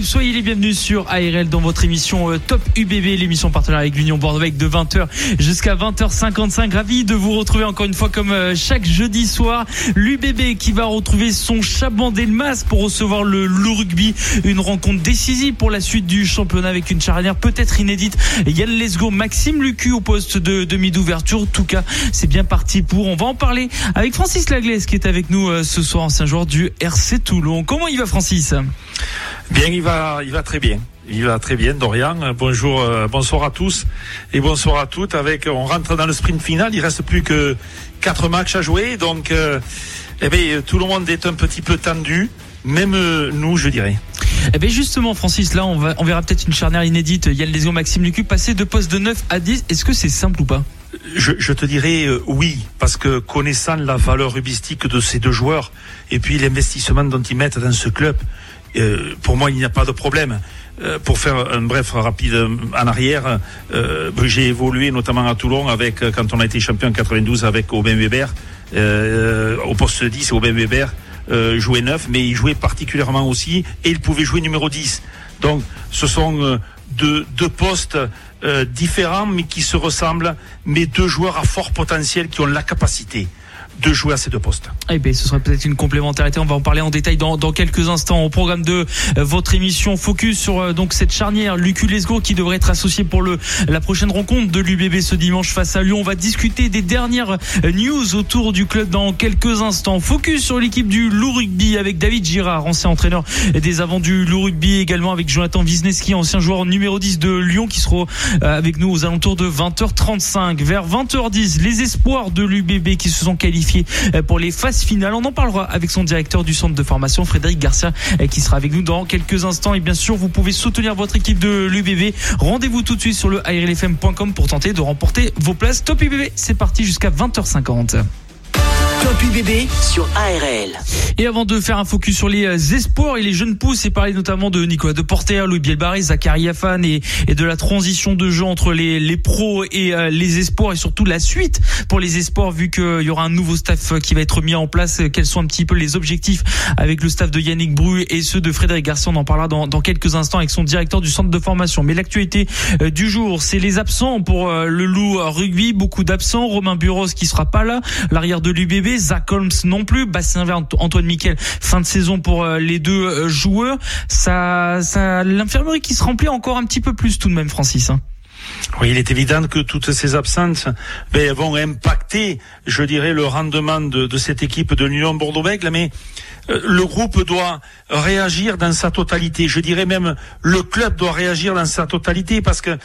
Soyez les bienvenus sur ARL dans votre émission euh, Top UBB, l'émission partenaire avec l'Union Bordeaux de 20h jusqu'à 20h55. Ravi de vous retrouver encore une fois comme euh, chaque jeudi soir. L'UBB qui va retrouver son Chaban Delmas pour recevoir le Loup Rugby. Une rencontre décisive pour la suite du championnat avec une charnière peut-être inédite. Yann Lesgo, Maxime Lucu au poste de demi d'ouverture. En tout cas, c'est bien parti pour. On va en parler avec Francis Laglaise qui est avec nous euh, ce soir, ancien joueur du RC Toulon. Comment il va Francis? Bien, va, il va très bien. Il va très bien, Dorian. Bonjour, euh, bonsoir à tous et bonsoir à toutes. Avec, on rentre dans le sprint final. Il reste plus que quatre matchs à jouer, donc, euh, eh bien, tout le monde est un petit peu tendu, même euh, nous, je dirais. Eh bien justement, Francis, là, on, va, on verra peut-être une charnière inédite. Il y a le lésion Maxime Lucu passer de poste de 9 à 10. Est-ce que c'est simple ou pas? Je, je, te dirais euh, oui, parce que connaissant la valeur rubistique de ces deux joueurs et puis l'investissement dont ils mettent dans ce club, euh, pour moi, il n'y a pas de problème. Euh, pour faire un bref rapide en arrière, euh, j'ai évolué notamment à Toulon avec quand on a été champion en 92 avec Aubin Weber au poste 10 Aubin Weber jouait 9 mais il jouait particulièrement aussi et il pouvait jouer numéro 10. Donc ce sont deux postes différents mais qui se ressemblent mais deux joueurs à fort potentiel qui ont la capacité de jouer à ces deux postes. Eh bien, ce serait peut-être une complémentarité. On va en parler en détail dans, dans quelques instants. Au programme de euh, votre émission, focus sur euh, donc cette charnière Lucu Lesgo qui devrait être associé pour le la prochaine rencontre de l'UBB ce dimanche face à Lyon. On va discuter des dernières euh, news autour du club dans quelques instants. Focus sur l'équipe du Loup Rugby avec David Girard, ancien entraîneur des avants du Loup Rugby, également avec Jonathan Wisniewski, ancien joueur numéro 10 de Lyon qui sera avec nous aux alentours de 20h35. Vers 20h10, les espoirs de l'UBB qui se sont qualifiés euh, pour les phases finales. On en parlera avec son directeur du centre de formation, Frédéric Garcia, euh, qui sera avec nous dans quelques instants. Et bien sûr, vous pouvez soutenir votre équipe de l'UBB. Rendez-vous tout de suite sur le airlfm.com pour tenter de remporter vos places. Top UBB, c'est parti jusqu'à 20h50. Sur ARL. Et avant de faire un focus sur les euh, espoirs et les jeunes pousses et parler notamment de Nicolas de Porter, Louis Bielbarré, Zachary Afan et, de la transition de jeu entre les, les pros et euh, les espoirs et surtout la suite pour les espoirs vu qu'il y aura un nouveau staff qui va être mis en place. Quels sont un petit peu les objectifs avec le staff de Yannick Bru et ceux de Frédéric Garcia. On en parlera dans, dans quelques instants avec son directeur du centre de formation. Mais l'actualité euh, du jour, c'est les absents pour le loup rugby. Beaucoup d'absents. Romain Buros qui sera pas là. L'arrière de l'UBB Zach Holmes non plus, Bastien Vert, Antoine Miquel, fin de saison pour euh, les deux euh, joueurs. Ça, ça, l'infirmerie qui se remplit encore un petit peu plus tout de même, Francis. Hein. Oui, il est évident que toutes ces absences ben, vont impacter, je dirais, le rendement de, cette équipe de l'Union Bordeaux-Bègles, mais euh, le groupe doit réagir dans sa totalité. Je dirais même le club doit réagir dans sa totalité parce que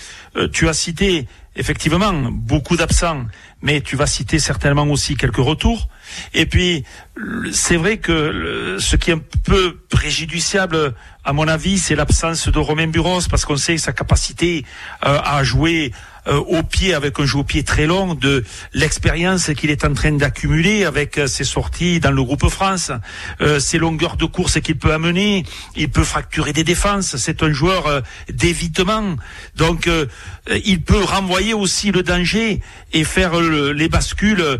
tu as cité effectivement beaucoup d'absents, mais tu vas citer certainement aussi quelques retours. Et puis, c'est vrai que ce qui est un peu préjudiciable, à mon avis, c'est l'absence de Romain Buros, parce qu'on sait sa capacité euh, à jouer au pied avec un jeu au pied très long, de l'expérience qu'il est en train d'accumuler avec euh, ses sorties dans le groupe France, ses longueurs de course qu'il peut amener, il peut fracturer des défenses, c'est un joueur d'évitement, donc il peut renvoyer aussi le danger et faire les bascules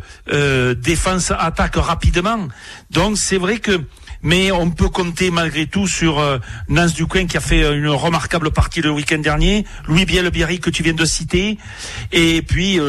défense attaque rapidement. Donc c'est vrai que mais on peut compter malgré tout sur euh, Nance Duquin qui a fait une remarquable partie le week-end dernier, Louis Biel-Biarri que tu viens de citer, et puis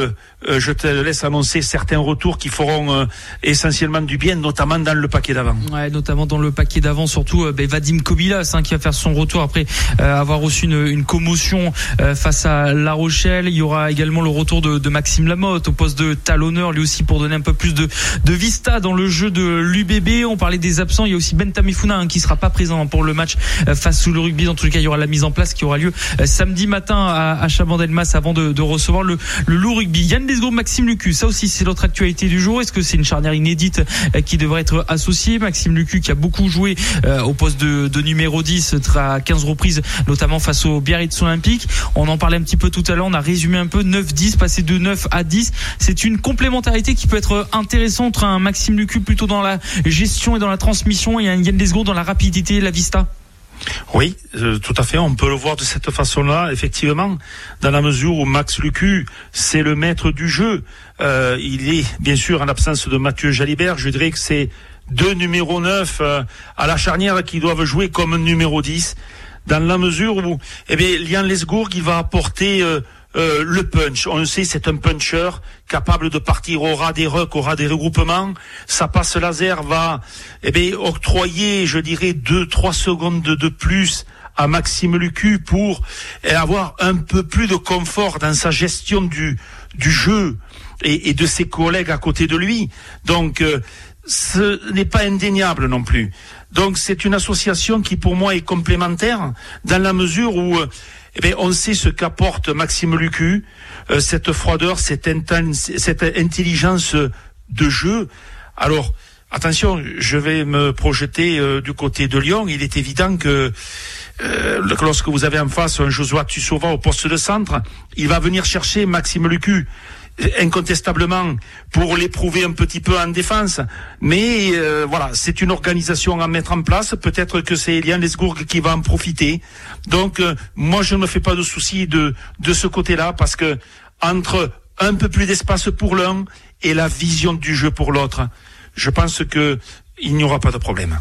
euh, je te laisse annoncer certains retours qui feront euh, essentiellement du bien, notamment dans le paquet d'avant. Ouais, notamment dans le paquet d'avant, surtout euh, ben, Vadim Kobilas hein, qui va faire son retour après avoir reçu une, commotion face à La Rochelle. Il y aura également le retour de, Maxime Lamotte au poste de talonneur, lui aussi pour donner un peu plus de, vista dans le jeu de l'UBB. On parlait des absents, il y a aussi Ben Tamifuna hein, qui sera pas présent pour le match face au rugby. Dans tous les cas, il y aura la mise en place qui aura lieu samedi matin à, à Chabandelmas avant de, recevoir le, le loup rugby. Lesgo, Maxime Lucu, ça aussi c'est l'autre actualité du jour. Est-ce que c'est une charnière inédite qui devrait être associée? Maxime Lucu qui a beaucoup joué au poste de, numéro 10 à 15 reprises, notamment face au Biarritz Olympique. On en parlait un petit peu tout à l'heure, on a résumé un peu 9-10, passer de 9 à 10. C'est une complémentarité qui peut être intéressante entre un Maxime Lucu plutôt dans la gestion et dans la transmission et un Yann Lesgo dans la rapidité et la vista. Oui, euh, tout à fait. On peut le voir de cette façon-là, effectivement, dans la mesure où Max Lucu, c'est le maître du jeu. Euh, il est, bien sûr, en l'absence de Mathieu Jalibert, je dirais que c'est deux numéros 9 euh, à la charnière qui doivent jouer comme numéro 10, dans la mesure où, eh bien, Lian Lesgourg, il va apporter euh, le punch. On le sait, c'est un puncher capable de partir au ras des rucks, au ras des regroupements. Sa passe laser va eh bien, octroyer, je dirais, deux, trois secondes de, plus à Maxime Lucu pour avoir un peu plus de confort dans sa gestion du, du jeu et, de ses collègues à côté de lui. Donc, euh, ce n'est pas indéniable non plus. Donc, c'est une association qui, pour moi, est complémentaire dans la mesure où eh on sait ce qu'apporte Maxime Lucu, euh, cette froideur, cette, cette intelligence de jeu. Alors, attention, je vais me projeter euh, du côté de Lyon. Il est évident que euh, lorsque vous avez en face un Joshua Tussova au poste de centre, il va venir chercher Maxime Lucu incontestablement pour l'éprouver un petit peu en défense. Mais euh, voilà, c'est une organisation à mettre en place. Peut-être que c'est Elian Lesgourg qui va en profiter. Donc euh, moi je ne fais pas de soucis de de ce côté-là parce que entre un peu plus d'espace pour l'un et la vision du jeu pour l'autre, je pense que il n'y aura pas de problème.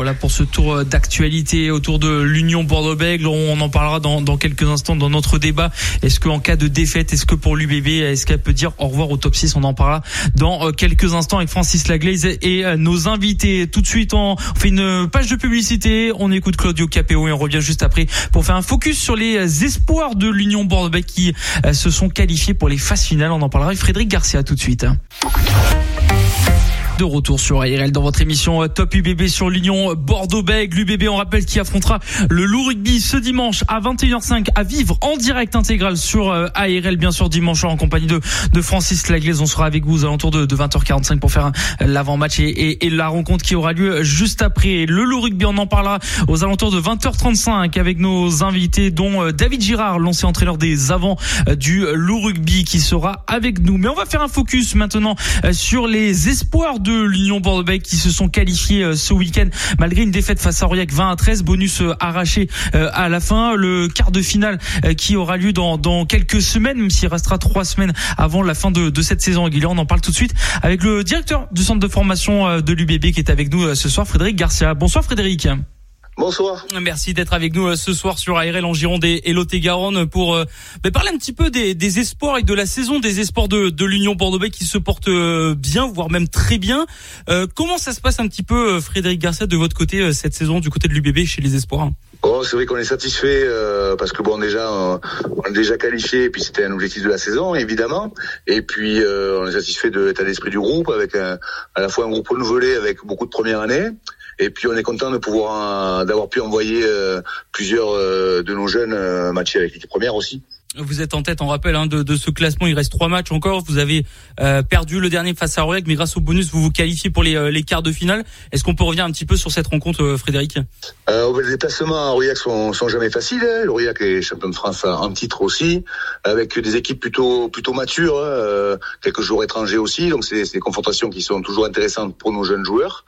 Voilà pour ce tour euh, d'actualité autour de l'Union Bordeaux-Bègles. On en parlera dans, dans, quelques instants dans notre débat. Est-ce qu'en cas de défaite, est-ce que pour l'UBB, est-ce qu'elle peut dire au revoir au top 6 On en parlera dans euh, quelques instants avec Francis Laglaise et euh, nos invités. Tout de suite, on fait une page de publicité. On écoute Claudio Capéo et on revient juste après pour faire un focus sur les espoirs de l'Union Bordeaux-Bègles qui se sont qualifiés pour les phases finales. On en parlera avec Frédéric Garcia tout de suite de retour sur ARL dans votre émission euh, Top UBB sur l'Union Bordeaux-Bègles. L'UBB, on rappelle, qui affrontera le Loup Rugby ce dimanche à 21h05 à vivre en direct intégral sur euh, ARL, bien sûr, dimanche en compagnie de, de Francis Laglaise. On sera avec vous aux alentours de, 20h45 pour faire l'avant-match et, et, la rencontre qui aura lieu juste après. Le Loup Rugby, on en parlera aux alentours de 20h35 avec nos invités, dont euh, David Girard, l'ancien entraîneur des avants du Loup Rugby, qui sera avec nous. Mais on va faire un focus maintenant sur les espoirs de l'Union Bordeaux-Bègles qui se sont qualifiés euh, ce week-end malgré une défaite face à Aurillac 20 à 13, bonus euh, arraché euh, à la fin. Le quart de finale qui aura lieu dans, quelques semaines, même s'il restera trois semaines avant la fin de, de cette saison régulière. On en parle tout de suite avec le directeur du centre de formation de l'UBB qui est avec nous ce soir, Frédéric Garcia. Bonsoir Frédéric. Bonsoir. Merci d'être avec nous euh, ce soir sur ARL en Gironde et Lot-et-Garonne pour euh, bah, parler un petit peu des, espoirs et de la saison des espoirs de, de l'Union bordeaux qui se porte euh, bien, voire même très bien. comment ça se passe un petit peu, Frédéric Garcia, de votre côté cette saison, du côté de l'UBB chez les espoirs Oh, c'est vrai qu'on est satisfait parce que bon déjà on est déjà qualifié et puis c'était un objectif de la saison évidemment et puis on est satisfait de l'état d'esprit du groupe avec à la fois un groupe renouvelé avec beaucoup de première année et puis on est content de pouvoir d'avoir pu envoyer euh, plusieurs euh, de nos jeunes euh, matchs avec l'équipe première aussi. Vous êtes en tête, on rappelle, hein, de, de, ce classement. Il reste trois matchs encore. Vous avez perdu le dernier face à Aurillac, mais grâce au bonus, vous vous qualifiez pour les, les quarts de finale. Est-ce qu'on peut revenir un petit peu sur cette rencontre, Frédéric? Euh, Les déplacements à Aurillac sont, sont jamais faciles. Hein. Aurillac est champion de France en titre aussi, avec des équipes plutôt plutôt matures, hein, quelques joueurs étrangers aussi. Donc c'est des confrontations qui sont toujours intéressantes pour nos jeunes joueurs.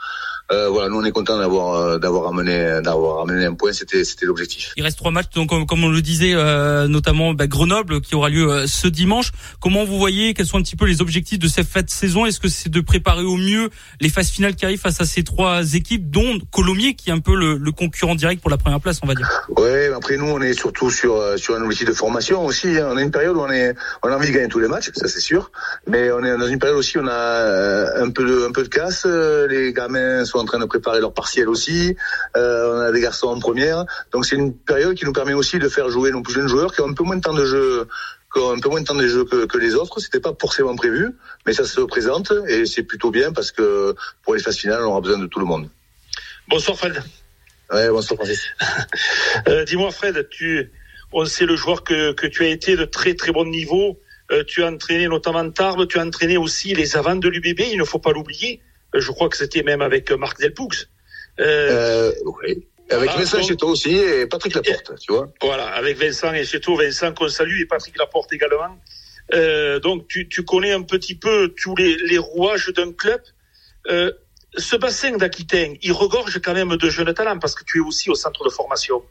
Euh, voilà, nous on est content d'avoir euh, d'avoir amené d'avoir amené un point, c'était c'était l'objectif. Il reste trois matchs, donc comme, on le disait, euh, notamment bah, Grenoble qui aura lieu ce dimanche. Comment vous voyez Quels sont un petit peu les objectifs de cette fête saison? Est-ce que c'est de préparer au mieux les phases finales qui arrivent face à ces trois équipes, dont Colomiers qui est un peu le, le concurrent direct pour la première place, on va dire? Ouais, après nous on est surtout sur sur un objectif de formation aussi. Hein. On a une période où on est on a envie de gagner tous les matchs, ça c'est sûr, mais on est dans une période aussi où on a un peu de un peu de casse. Les gamins sont en train de préparer leur partiel aussi. Euh, on a des garçons en première. Donc c'est une période qui nous permet aussi de faire jouer nos plus jeunes joueurs qui ont un peu moins de temps de jeu un peu moins de temps de jeu que, que les autres. C'était pas forcément prévu, mais ça se présente et c'est plutôt bien parce que pour les phases finales, on aura besoin de tout le monde. Bonsoir Fred. Ouais, bonsoir Francis. euh, Dis-moi Fred, tu, on sait le joueur que, que tu as été de très très bon niveau tu as entraîné notamment Tarbes, tu as entraîné aussi les avants de l'UBB, il ne faut pas l'oublier. Je crois que c'était même avec Marc Delpoux. oui. Avec Vincent donc, aussi et Patrick Laporte, tu vois. Voilà, avec Vincent et Cheto, Vincent qu'on salue et Patrick Laporte également. Euh, donc tu, tu, connais un petit peu tous les, les rouages d'un club. Euh, ce bassin d'Aquitaine, il regorge quand même de jeunes talents parce que tu es aussi au centre de formation.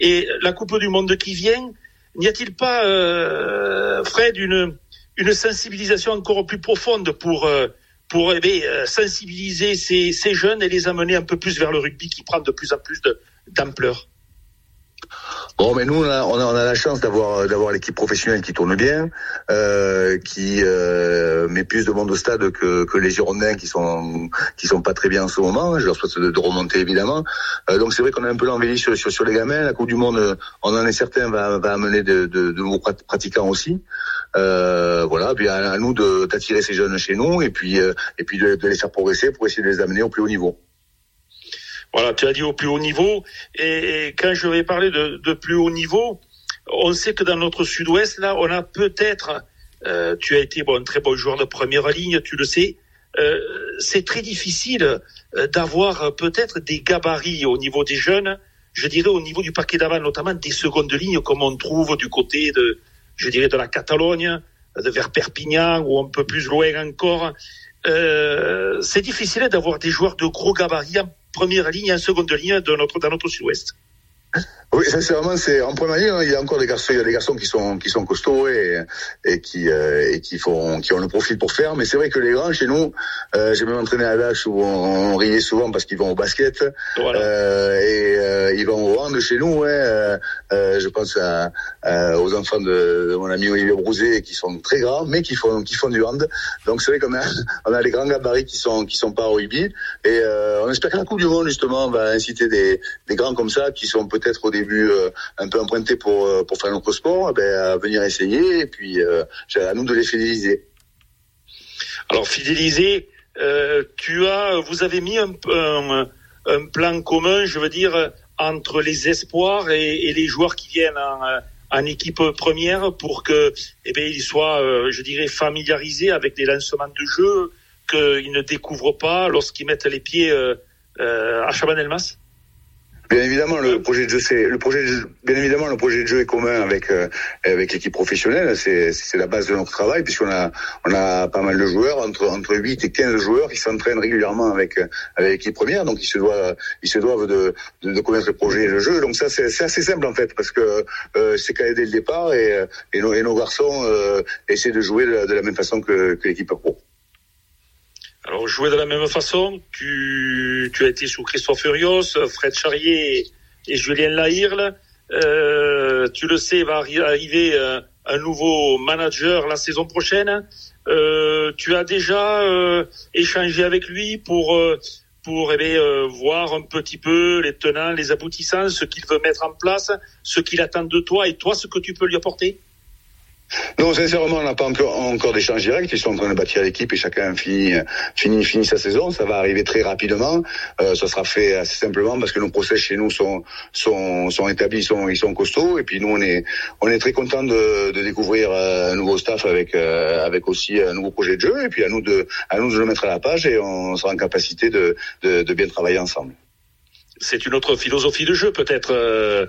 Et la Coupe du Monde qui vient, n'y a-t-il pas, euh, Fred, une, une sensibilisation encore plus profonde pour euh, pour eh bien, sensibiliser ces, jeunes et les amener un peu plus vers le rugby qui prend de plus en plus d'ampleur Bon, mais nous, on a, la chance d'avoir d'avoir l'équipe professionnelle qui tourne bien, euh, qui euh, met plus de monde au stade que, les Girondins qui sont sont pas très bien en ce moment. Je leur souhaite de, de remonter évidemment. Euh, donc c'est vrai qu'on a un peu l'envie sur, sur, sur les gamins. La Coupe du Monde, on en est certain, va, amener de, nouveaux pratiquants aussi. Euh, voilà, puis à, nous d'attirer ces jeunes chez nous et puis euh, et puis de, de les faire progresser pour essayer de les amener au plus haut niveau. Voilà, tu as dit au plus haut niveau. Et, quand je vais parler de, plus haut niveau, on sait que dans notre sud-ouest, là, on a peut-être, euh, tu as été bon, un très bon joueur de première ligne, tu le sais, euh, c'est très difficile euh, d'avoir peut-être des gabarits au niveau des jeunes, je dirais au niveau du paquet d'avant, notamment des secondes lignes comme on trouve du côté de, je dirais, de la Catalogne, de vers Perpignan ou un peu plus loin encore. Euh, c'est difficile d'avoir des joueurs de gros gabarits première ligne, en seconde ligne de notre, dans notre sud-ouest. Oui, sincèrement, c'est en première ligne. Hein, il y a encore des garçons, il y a des garçons qui sont qui sont costauds et et qui euh, et qui font qui ont le profil pour faire. Mais c'est vrai que les grands chez nous, euh, j'ai même entraîné à l'âge où on, riait souvent parce qu'ils vont au basket euh, et ils vont au hand chez nous. Ouais, je pense à, aux enfants de, de, mon ami Olivier Brouzet qui sont très grands mais qui font qui font du hand. Donc c'est vrai qu'on a on a les grands gabarits qui sont qui sont pas au rugby et on espère que la Coupe du Monde justement va inciter des des grands comme ça qui sont peut-être au début euh, un peu emprunté pour, euh, pour faire notre sport, eh ben, à venir essayer et puis euh, à nous de les fidéliser. Alors fidéliser, tu as, vous avez mis un, un, plan commun, je veux dire, entre les espoirs et, les joueurs qui viennent en, équipe première pour que, eh bien, ils soient, je dirais, familiarisés avec des lancements de jeu qu'ils ne découvrent pas lorsqu'ils mettent les pieds à Chabanelmas? Bien évidemment, le projet de jeu, c'est le projet. bien évidemment, le projet de jeu est commun avec euh, avec l'équipe professionnelle. C'est la base de notre travail puisqu'on a on a pas mal de joueurs entre entre 8 et 15 joueurs qui s'entraînent régulièrement avec avec l'équipe première. Donc ils se doivent ils se doivent de de, de connaître le projet et le jeu. Donc ça c'est assez simple en fait parce que euh, c'est calé dès le départ et et nos, et nos garçons euh, essaient de jouer de, de la même façon que, que l'équipe pro. Alors, jouer de la même façon, tu, tu as été sous Christophe Furios, Fred Charrier et Julien Lahirle. Euh, tu le sais, va arriver euh, un nouveau manager la saison prochaine. Euh, tu as déjà échangé avec lui pour pour eh voir un petit peu les tenants, les aboutissants, ce qu'il veut mettre en place, ce qu'il attend de toi et toi ce que tu peux lui apporter? Non, sincèrement, on n'a pas encore, d'échange direct. Ils sont en train de bâtir l'équipe et chacun finit, finit, finit sa saison. Ça va arriver très rapidement. Euh, ça sera fait assez simplement parce que nos procès chez nous sont, sont, sont établis, sont, ils sont costauds. Et puis nous, on est, on est très content de, de découvrir euh, un nouveau staff avec, euh, avec aussi un nouveau projet de jeu. Et puis à nous de, à nous de le mettre à la page et on sera en capacité de, de, de bien travailler ensemble. C'est une autre philosophie de jeu, peut-être, euh,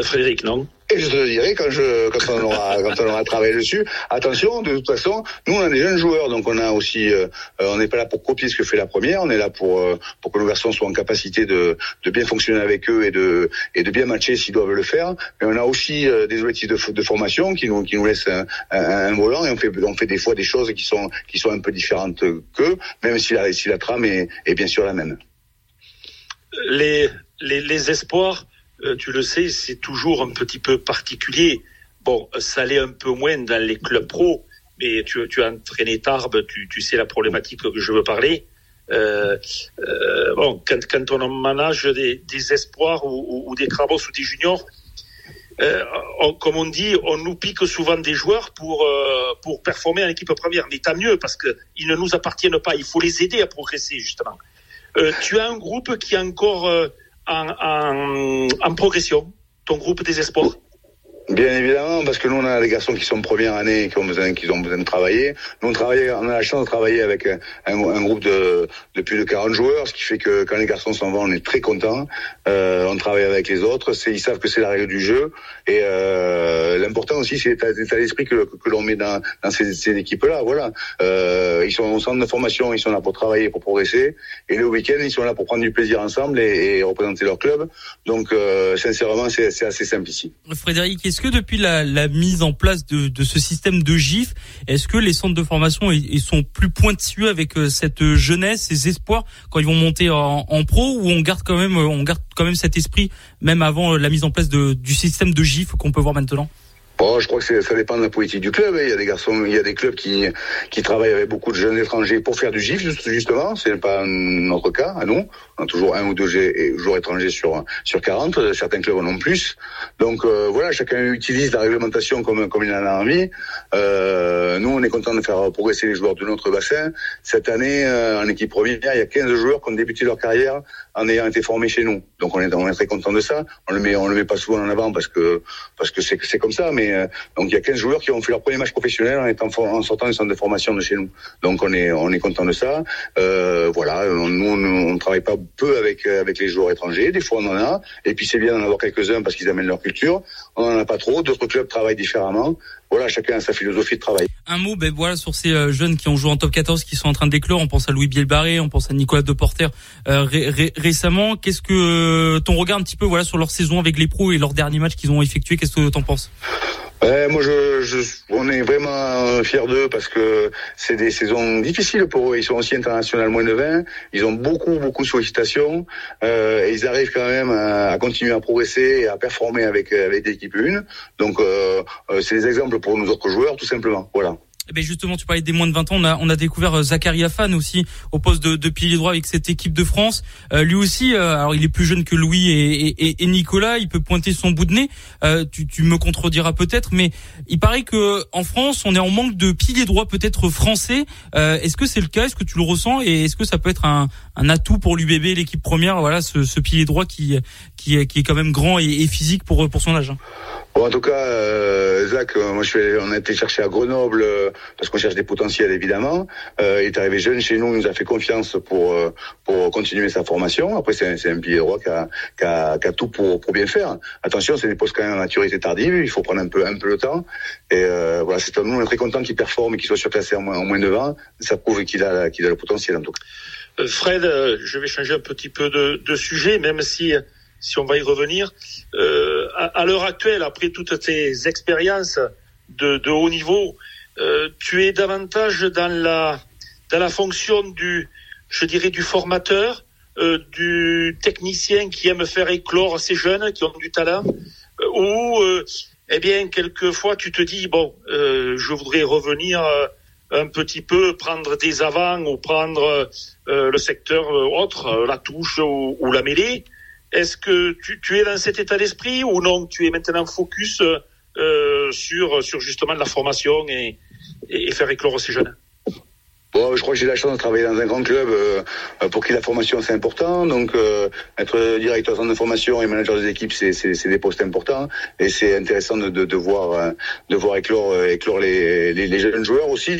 Frédéric, non? Et je te dirai quand, je, quand, on aura, quand on aura travaillé dessus. Attention, de toute façon, nous on a des jeunes joueurs, donc on a aussi, euh, on n'est pas là pour copier ce que fait la première, on est là pour euh, pour que nos garçons soient en capacité de, de bien fonctionner avec eux et de et de bien matcher s'ils doivent le faire. Mais on a aussi euh, des objectifs de, de, formation qui nous qui nous laissent un, un, volant et on fait on fait des fois des choses qui sont qui sont un peu différentes qu'eux, même si la si la trame est, est bien sûr la même. Les les, espoirs euh, tu le sais, c'est toujours un petit peu particulier. Bon, ça l'est un peu moins dans les clubs pro, mais tu, as entraîné Tarbes, tu, tu, sais la problématique que je veux parler. Euh, euh, bon, quand, quand, on manage des, des espoirs ou, ou, des crabos ou des juniors, euh, comme on dit, on nous pique souvent des joueurs pour pour performer en équipe première. Mais tant mieux parce que ils ne nous appartiennent pas. Il faut les aider à progresser justement. Euh, tu as un groupe qui est encore en, en, en progression, ton groupe des espoirs? Bien évidemment, parce que nous on a des garçons qui sont première année, qui ont besoin, qui ont besoin de travailler. Nous on travaille, on a la chance de travailler avec un, un groupe de, de plus de 40 joueurs, ce qui fait que quand les garçons s'en vont, on est très content. Euh, on travaille avec les autres, ils savent que c'est la règle du jeu. Et euh, l'important aussi, c'est l'état d'esprit que, que, l'on met dans, dans ces, ces équipes-là. Voilà, euh, ils sont au centre de formation, ils sont là pour travailler, pour progresser. Et le week-end, ils sont là pour prendre du plaisir ensemble et, et représenter leur club. Donc, euh, sincèrement, c'est assez simple ici. Que depuis la, mise en place de, ce système de GIF, est-ce que les centres de formation sont plus pointueux avec euh, cette jeunesse, ces espoirs quand ils vont monter en, pro, ou on garde quand même, on garde quand même cet esprit même avant la mise en place du système de GIF qu'on peut voir maintenant? Bon, je crois que ça dépend de la politique du club. Hein. Il y a des garçons, il y a des clubs qui, qui travaillent avec beaucoup de jeunes étrangers pour faire du GIF, justement. C'est pas notre cas, à nous. On a toujours un ou deux joueurs étrangers sur, sur 40. Certains clubs en ont plus. Donc, euh, voilà, chacun utilise la réglementation comme, comme il en a envie. Euh, nous, on est content de faire progresser les joueurs de notre bassin. Cette année, euh, en équipe première, il y a 15 joueurs qui ont débuté leur carrière en ayant été formés chez nous. Donc, on est, on est très content de ça. On le met, on le met pas souvent en avant parce que, parce que c'est, c'est comme ça, mais euh, donc il y a 15 joueurs qui ont fait leur premier match professionnel en étant en sortant du centre de formation de chez nous. Donc on est on est content de ça. Euh, voilà, nous on, ne travaille pas peu avec avec les joueurs étrangers. Des fois on en a, et puis c'est bien d'en avoir quelques-uns parce qu'ils amènent leur culture. On en a pas trop. D'autres clubs travaillent différemment voilà, chacun a sa philosophie de travail. Un mot, ben voilà, sur ces euh, jeunes qui ont joué en top 14, qui sont en train de déclore. On pense à Louis Bielbarré, on pense à Nicolas Deporter euh, récemment. Qu'est-ce que ton regard un petit peu, voilà, sur leur saison avec les pros et leur dernier match qu'ils ont effectué Qu'est-ce que t'en penses? Moi, je, je, on est vraiment fiers d'eux parce que c'est des saisons difficiles pour eux. Ils sont aussi international moins de 20. Ils ont beaucoup, beaucoup de sollicitations. Euh, et ils arrivent quand même à, continuer à progresser et à performer avec, avec l'équipe 1. Donc, euh, euh, c'est des exemples pour nous autres joueurs, tout simplement. Voilà. Eh ben justement, tu parlais des moins de 20 ans. On a, on a découvert euh, Zakaria Fan aussi au poste de, de pilier droit avec cette équipe de France. Euh, lui aussi, euh, alors il est plus jeune que Louis et, et, et, Nicolas. Il peut pointer son bout de nez. Euh, tu, tu, me contrediras peut-être, mais il paraît que en France, on est en manque de pilier droit peut-être français. est-ce que c'est le cas? Est-ce que tu le ressens? Et est-ce que ça peut être un, un atout pour l'UBB, l'équipe première? Voilà, ce, ce pilier droit qui, qui, qui est quand même grand et, et physique pour pour son âge. Bon, en tout cas, euh, Zach, euh, moi je fais, on a été chercher à Grenoble euh, parce qu'on cherche des potentiels évidemment. Euh, il est arrivé jeune chez nous, il nous a fait confiance pour euh, pour continuer sa formation. Après, c'est un, un pilier droit qui a, qui a, qui a, tout pour pour bien faire. Attention, c'est des postes quand même à maturité tardive. Il faut prendre un peu un peu le temps. Et euh, voilà, c'est nous on est très content qu'il performe et qu'il soit surclassé en moins, en moins de 20. Ça prouve qu'il a qu'il a le potentiel en tout cas. Fred, je vais changer un petit peu de, de sujet, même si si on va y revenir. Euh, à, l'heure actuelle, après toutes tes expériences de, haut niveau, euh, tu es davantage dans la dans la fonction du, je dirais, du formateur, euh, du technicien qui aime faire éclore ces jeunes qui ont du talent, ou eh bien quelquefois tu te dis bon, je voudrais revenir un petit peu prendre des avants ou prendre le secteur autre, la touche ou, ou la mêlée. Est-ce que tu, tu, es dans cet état d'esprit ou non? Tu es maintenant focus euh, sur, sur justement la formation et, et faire éclore ces jeunes? Bon, je crois que j'ai la chance de travailler dans un grand club euh, pour qui la formation c'est important. Donc euh, être directeur de formation et manager des équipes, c'est, des postes importants et c'est intéressant de, de, de voir euh, de voir éclore euh, éclore les, les, les, jeunes joueurs aussi.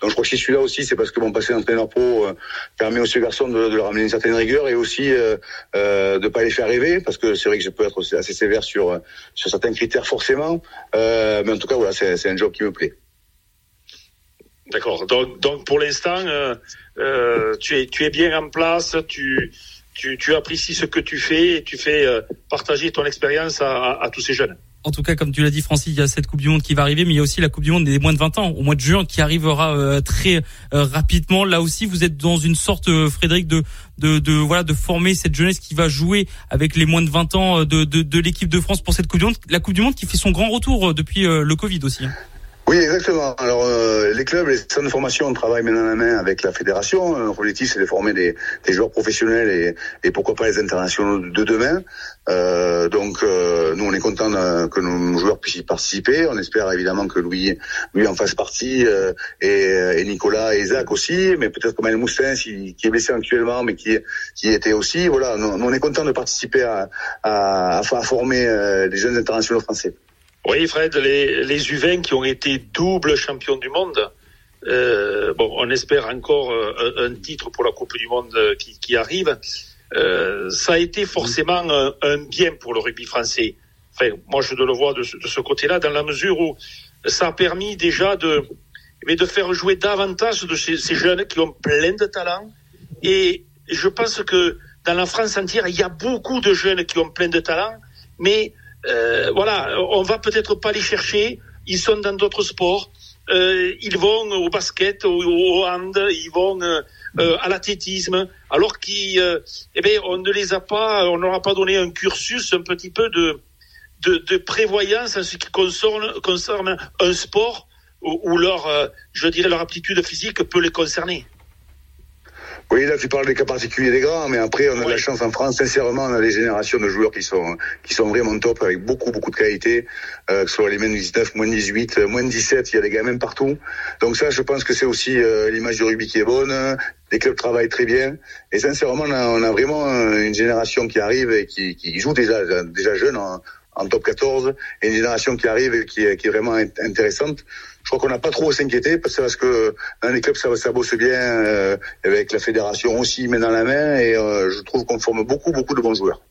Donc je crois que si je suis là aussi, c'est parce que mon passé d'entraîneur pro permet aussi aux garçons de, de, leur amener une certaine rigueur et aussi euh, de pas les faire rêver parce que c'est vrai que je peux être assez sévère sur sur certains critères forcément. mais en tout cas voilà, c'est un job qui me plaît. D'accord. Donc, donc pour l'instant, euh, euh, tu es tu es bien en place. Tu tu, tu apprécies ce que tu fais et tu fais euh, partager ton expérience à, à, tous ces jeunes. En tout cas, comme tu l'as dit, Francis, il y a cette Coupe du Monde qui va arriver, mais il y a aussi la Coupe du Monde des moins de 20 ans, au mois de juin, qui arrivera euh, très euh, rapidement. Là aussi, vous êtes dans une sorte, Frédéric, de, de, de, voilà, de former cette jeunesse qui va jouer avec les moins de 20 ans de, de, de l'équipe de France pour cette Coupe du Monde. La Coupe du Monde qui fait son grand retour depuis le Covid aussi. Oui, exactement. Alors, euh, les clubs, les centres de formation travaillent main dans la main avec la fédération. Notre objectif, c'est de former des, des joueurs professionnels et, et, pourquoi pas les internationaux de demain. Euh, donc, euh, nous, on est content que nos joueurs puissent y participer. On espère évidemment que Louis, lui en fasse partie, euh, et, et, Nicolas et Isaac aussi, mais peut-être comme El Moussin, qui, qui, est blessé actuellement, mais qui, qui était aussi. Voilà, nous, on est content de participer à, à, à former les jeunes internationaux français. Oui, Fred, les, les U20 qui ont été double champions du monde, euh, bon, on espère encore euh, un, titre pour la Coupe du Monde qui, qui arrive. Euh, ça a été forcément un, un, bien pour le rugby français. Enfin, moi, je le vois de ce, ce côté-là, dans la mesure où ça a permis déjà de, mais de faire jouer davantage de ces, ces, jeunes qui ont plein de talent. Et je pense que dans la France entière, il y a beaucoup de jeunes qui ont plein de talent, mais euh, voilà, on va peut-être pas les chercher. Ils sont dans d'autres sports. Euh, ils vont au basket, au, hand, ils vont euh, à l'athlétisme, alors qu'on euh, eh bien, on ne les a pas, on n'aura pas donné un cursus un petit peu de, de, prévoyance en ce qui concerne, un sport où, leur, euh, je dirais, leur aptitude physique peut les concerner. Oui, là tu parles des cas particuliers des grands, mais après on a de la chance en France. Sincèrement, on a des générations de joueurs qui sont qui sont vraiment top avec beaucoup beaucoup de qualité, euh, que ce soit les moins 19, moins 18, moins 17, il y a des gamins partout. Donc ça, je pense que c'est aussi euh, l'image du rugby qui est bonne. Les clubs travaillent très bien et sincèrement, on a, on a vraiment une génération qui arrive et qui, qui joue déjà déjà jeune en, en top 14 et une génération qui arrive et qui, qui est vraiment intéressante je crois qu'on n'a pas trop à s'inquiéter parce, parce que dans les clubs ça, ça bosse bien euh, avec la fédération aussi met dans la main et euh, je trouve qu'on forme beaucoup beaucoup de bons joueurs.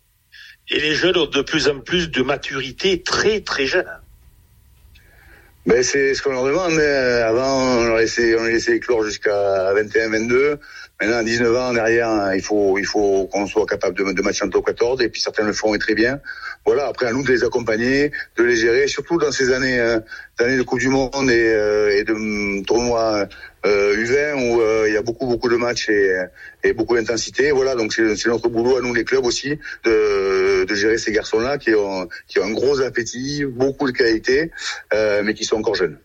Et les jeunes ont de plus en plus de maturité très très jeune. Ben c'est ce qu'on leur demande. Hein. Avant on leur laissait on les laissait éclore jusqu'à 21 22. Maintenant à 19 ans derrière il faut il faut qu'on soit capable de, de matcher en top 14 et puis certains le font et très bien voilà, après à nous de les accompagner, de les gérer, surtout dans ces années, euh, années de Coupe du Monde et, euh, et de um, tournois euh, U20 où euh, il y a beaucoup beaucoup de matchs et, et beaucoup d'intensité. Voilà, donc c'est notre boulot à nous les clubs aussi de, de gérer ces garçons-là qui ont qui ont un gros appétit, beaucoup de qualité, euh, mais qui sont encore jeunes.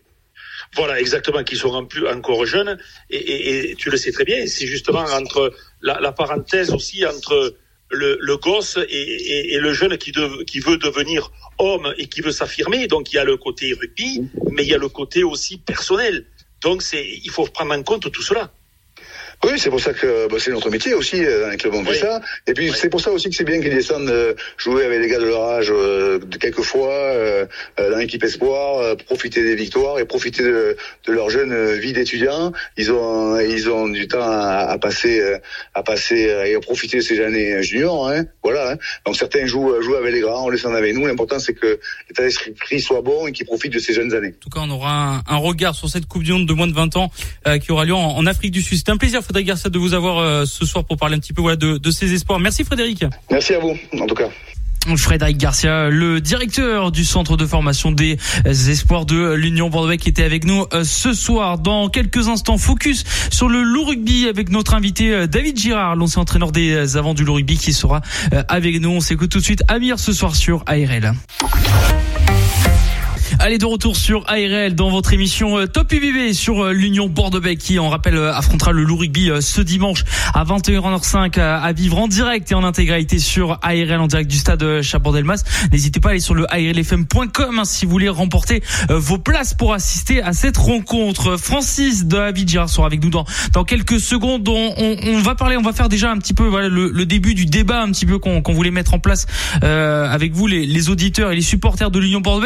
Voilà, exactement, qui sont encore jeunes. Et, et, et tu le sais très bien, c'est justement entre la, la parenthèse aussi entre le, le gosse et, le jeune qui, de, qui veut devenir homme et qui veut s'affirmer. Donc il y a le côté rugby, mais il y a le côté aussi personnel. Donc c'est, il faut prendre en compte tout cela. Oui, c'est pour ça que bah, c'est notre métier aussi euh, clubs on fait oui. ça. Et puis oui. c'est pour ça aussi que c'est bien qu'ils descendent euh, jouer avec les gars de leur âge euh, de quelques fois euh, dans l'équipe espoir, euh, profiter des victoires et profiter de, de leur jeune vie d'étudiant. Ils ont ils ont du temps à, à passer à passer et à profiter de ces années juniors. Hein. Voilà. Hein. Donc certains jouent jouent avec les grands, on les sent avec nous. L'important c'est que l'état d'esprit soit bon et qu'ils profitent de ces jeunes années. En tout cas, on aura un, un regard sur cette Coupe du Monde de moins de 20 ans qui aura lieu en, en Afrique du Sud. C'est un plaisir. Frédéric Garcia de vous avoir euh, ce soir pour parler un petit peu voilà, de, de ses espoirs. Merci Frédéric. Merci à vous, en tout cas. Frédéric Garcia, le directeur du centre de formation des espoirs de l'Union Bordeaux qui était avec nous euh, ce soir. Dans quelques instants, focus sur le loup rugby avec notre invité euh, David Girard, l'ancien entraîneur des avants du loup rugby qui sera avec nous. On s'écoute tout de suite Amir ce soir sur ARL. Allez, de retour sur ARL dans votre émission Top UBB sur l'Union bordeaux qui, on rappelle, affrontera le loup rugby ce dimanche à 21h05 à vivre en direct et en intégralité sur ARL en direct du stade Chabordelmas. N'hésitez pas à aller sur le ARLFM.com hein, si vous voulez remporter vos places pour assister à cette rencontre. Francis de Abidjar sera avec nous dans, dans quelques secondes. On, on, va parler, on va faire déjà un petit peu voilà, le, début du débat un petit peu qu'on qu voulait mettre en place euh, avec vous, les, auditeurs et les supporters de l'Union bordeaux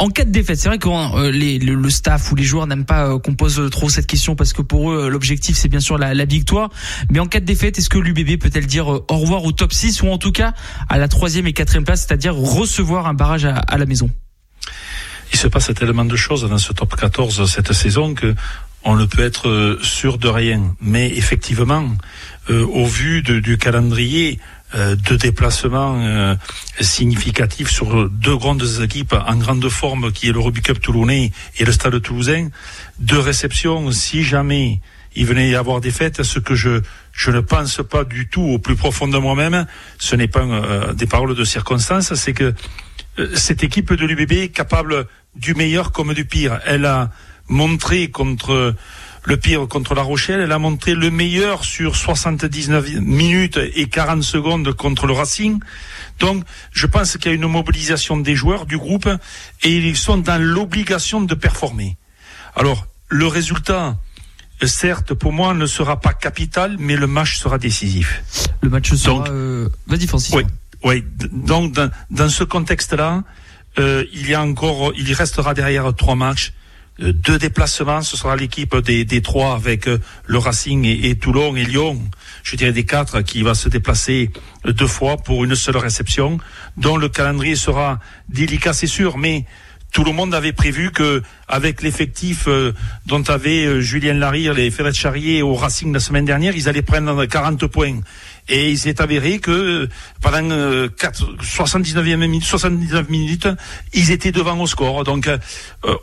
en cas de défaite, c'est vrai que euh, les, le, staff ou les joueurs n'aiment pas euh, qu'on pose trop cette question parce que pour eux, l'objectif c'est bien sûr la, victoire. Mais en cas de défaite, est-ce que l'UBB peut-elle dire euh, au revoir au top 6 ou en tout cas à la troisième et quatrième place, c'est-à-dire recevoir un barrage à, la maison? Il se passe tellement de choses dans ce top 14 cette saison que on ne peut être sûr de rien. Mais effectivement, euh, au vu du calendrier, de déplacements euh, significatifs sur deux grandes équipes en grande forme qui est le Rugby Cup toulonnais et le Stade toulousain, deux réceptions si jamais il venait y avoir des fêtes, ce que je je ne pense pas du tout au plus profond de moi-même, ce n'est pas euh, des paroles de circonstance, c'est que euh, cette équipe de l'UBB est capable du meilleur comme du pire. Elle a montré contre le pire contre La Rochelle. Elle a montré le meilleur sur 79 minutes et 40 secondes contre le Racing. Donc, je pense qu'il y a une mobilisation des joueurs du groupe et ils sont dans l'obligation de performer. Alors, le résultat, certes, pour moi, ne sera pas capital, mais le match sera décisif. Le match sera. Euh... Vas-y, Francis. Oui, oui. Donc, dans, dans ce contexte-là, euh, il y a encore, il restera derrière trois matchs. Euh, deux déplacements, ce sera l'équipe des, des trois avec euh, le Racing et, Toulon et Lyon, je dirais des quatre, qui va se déplacer deux fois pour une seule réception, dont le calendrier sera délicat, c'est sûr, mais tout le monde avait prévu que, avec l'effectif euh, dont avait euh, Julien Larire, les Ferret Charrier au Racing la semaine dernière, ils allaient prendre 40 points. Et il s'est avéré que pendant euh, 4, 79e minute, 79 minutes, ils étaient devant au score. Donc, euh,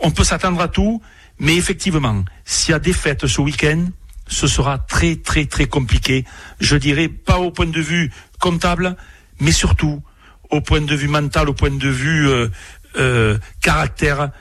on peut s'attendre à tout, mais effectivement, s'il y a des fêtes ce week-end, ce sera très très très compliqué. Je dirais pas au point de vue comptable, mais surtout au point de vue mental, au point de vue euh, euh, caractère.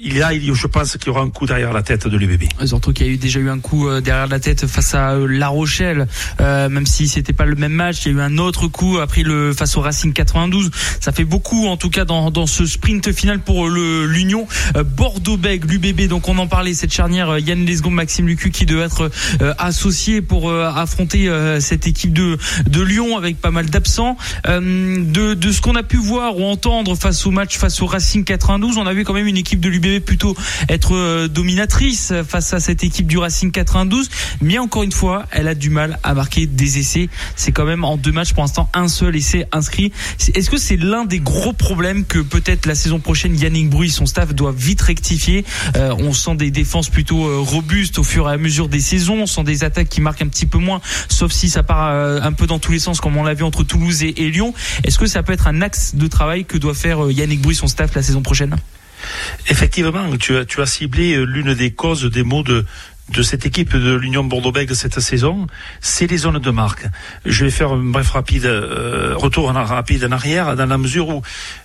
Il y a, il, je pense qu'il y aura un coup derrière la tête de l'UBB. Surtout qu'il y a eu déjà eu un coup euh, derrière la tête face à euh, La Rochelle, euh, même si c'était pas le même match. Il y a eu un autre coup après le face au Racing 92. Ça fait beaucoup, en tout cas, dans, dans ce sprint final pour le l'Union Bordeaux-Bègles, l'UBB. Donc on en parlait cette charnière Yann Lesgon, Maxime Lucu qui devait être associé pour affronter cette équipe de de Lyon avec pas mal d'absents. de de ce qu'on a pu voir ou entendre face au match face au Racing 92, on a vu quand même une équipe de l'UBB plutôt être euh, dominatrice face à cette équipe du Racing 92 mais encore une fois elle a du mal à marquer des essais. C'est quand même en deux matchs pour l'instant un seul essai inscrit. Est-ce que c'est l'un des gros problèmes que peut-être la saison prochaine Yannick Bruy son staff doit vite rectifier? Euh, on sent des défenses plutôt euh, robustes au fur et à mesure des saisons. On sent des attaques qui marquent un petit peu moins sauf si ça part un peu dans tous les sens comme on l'a vu entre Toulouse et, et Lyon. Est-ce que ça peut être un axe de travail que doit faire Yannick Bruy son staff la saison prochaine? Effectivement, tu as, tu as ciblé euh, l'une des causes des maux de, de cette équipe de l'Union Bordeaux-Bègles cette saison, c'est les zones de marque. Je vais faire un bref rapide euh, retour en rapide en arrière, dans la mesure où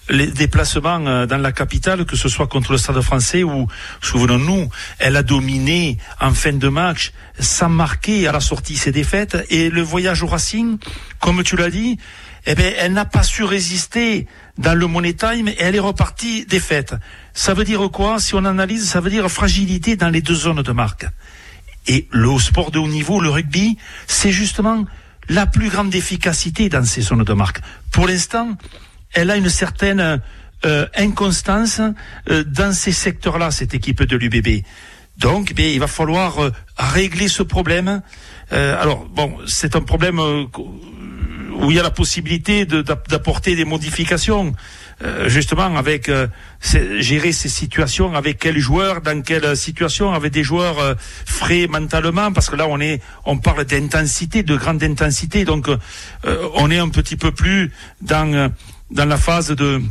les déplacements euh, dans la capitale, que ce soit contre le Stade français ou, souvenons-nous, elle a dominé en fin de match sans marquer à la sortie ses défaites, et le voyage au Racing, comme tu l'as dit, eh bien, elle n'a pas su résister dans le money time et elle est repartie défaite. Ça veut dire quoi? Si on analyse, ça veut dire fragilité dans les deux zones de marque. Et le sport de haut niveau, le rugby, c'est justement la plus grande efficacité dans ces zones de marque. Pour l'instant, elle a une certaine euh, inconstance euh, dans ces secteurs-là, cette équipe de l'UBB. Donc, bien, il va falloir euh, régler ce problème. alors, bon, c'est un problème où il y a la possibilité d'apporter des modifications, euh, justement avec euh, gérer ces situations, avec quels joueurs, dans quelle situation, avec des joueurs euh, frais mentalement, parce que là on est, on parle d'intensité, de grande intensité, donc on est un petit peu plus dans dans la phase de,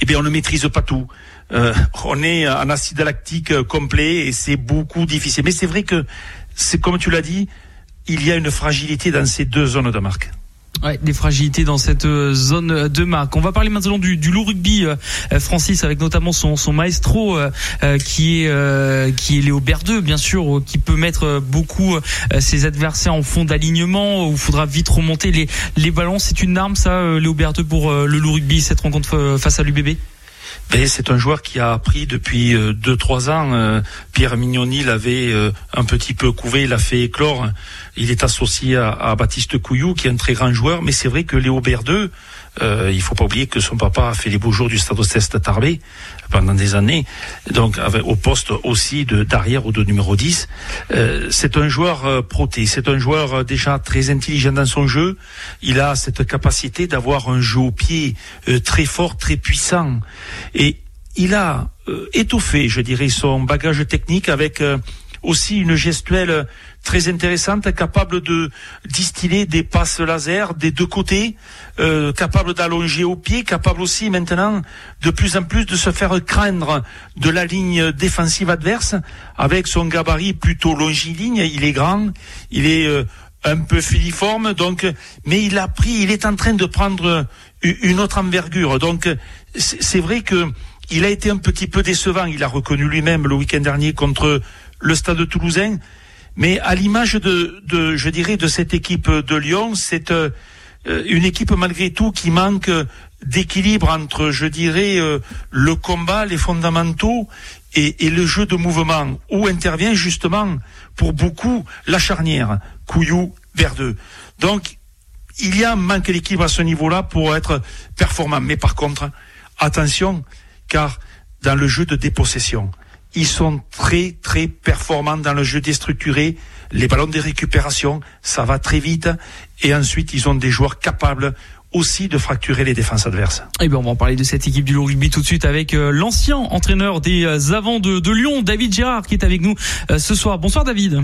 eh bien on ne maîtrise pas tout. on est en acide lactique complet et c'est beaucoup difficile. Mais c'est vrai que c'est comme tu l'as dit, il y a une fragilité dans ces deux zones de marque. Ouais, des fragilités dans cette euh, zone de marque. On va parler maintenant du, du loup rugby, euh, Francis, avec notamment son, son maestro euh, qui est euh, qui est Léo Berdeux, bien sûr, qui peut mettre beaucoup ses adversaires en fond d'alignement où il faudra vite remonter les les ballons. C'est une arme, ça, Léo Berdeux pour le loup rugby cette rencontre face à l'UBB. C'est un joueur qui a appris depuis 2-3 ans. Pierre Mignoni l'avait un petit peu couvé, il a fait éclore il est associé à, à, Baptiste Couillou, qui est un très grand joueur, mais c'est vrai que Léo Berdeux, euh, il faut pas oublier que son papa a fait les beaux jours du Stade Ceste Tarbé pendant des années, donc avec, au poste aussi de d'arrière ou de numéro 10. Euh, c'est un joueur euh, proté, c'est un joueur euh, déjà très intelligent dans son jeu. Il a cette capacité d'avoir un jeu au pied euh, très fort, très puissant, et il a étoffé, je dirais, son bagage technique avec aussi une gestuelle très intéressante, capable de distiller des passes laser des deux côtés, euh, capable d'allonger au pied, capable aussi maintenant de plus en plus de se faire craindre de la ligne défensive adverse avec son gabarit plutôt longiligne. Il est grand, il est euh, un peu filiforme, donc, mais il a pris, il est en train de prendre une autre envergure. Donc, c'est vrai que il a été un petit peu décevant. Il a reconnu lui-même le week-end dernier contre le Stade Toulousain. Mais à l'image de, je dirais, de cette équipe de Lyon, c'est euh, une équipe malgré tout qui manque d'équilibre entre, je dirais, euh, le combat, les fondamentaux et, et, le jeu de mouvement, où intervient justement pour beaucoup la charnière, Couillou, Verdeux. Donc, il y a un manque d'équilibre à ce niveau-là pour être performant. Mais par contre, attention, car dans le jeu de dépossession, ils sont très très performants dans le jeu déstructuré. Les ballons de récupération, ça va très vite. Et ensuite, ils ont des joueurs capables aussi de fracturer les défenses adverses. Et eh bien on va en parler de cette équipe du rugby tout de suite avec euh, l'ancien entraîneur des euh, avants de, de, Lyon, David Gérard, qui est avec nous euh, ce soir. Bonsoir David.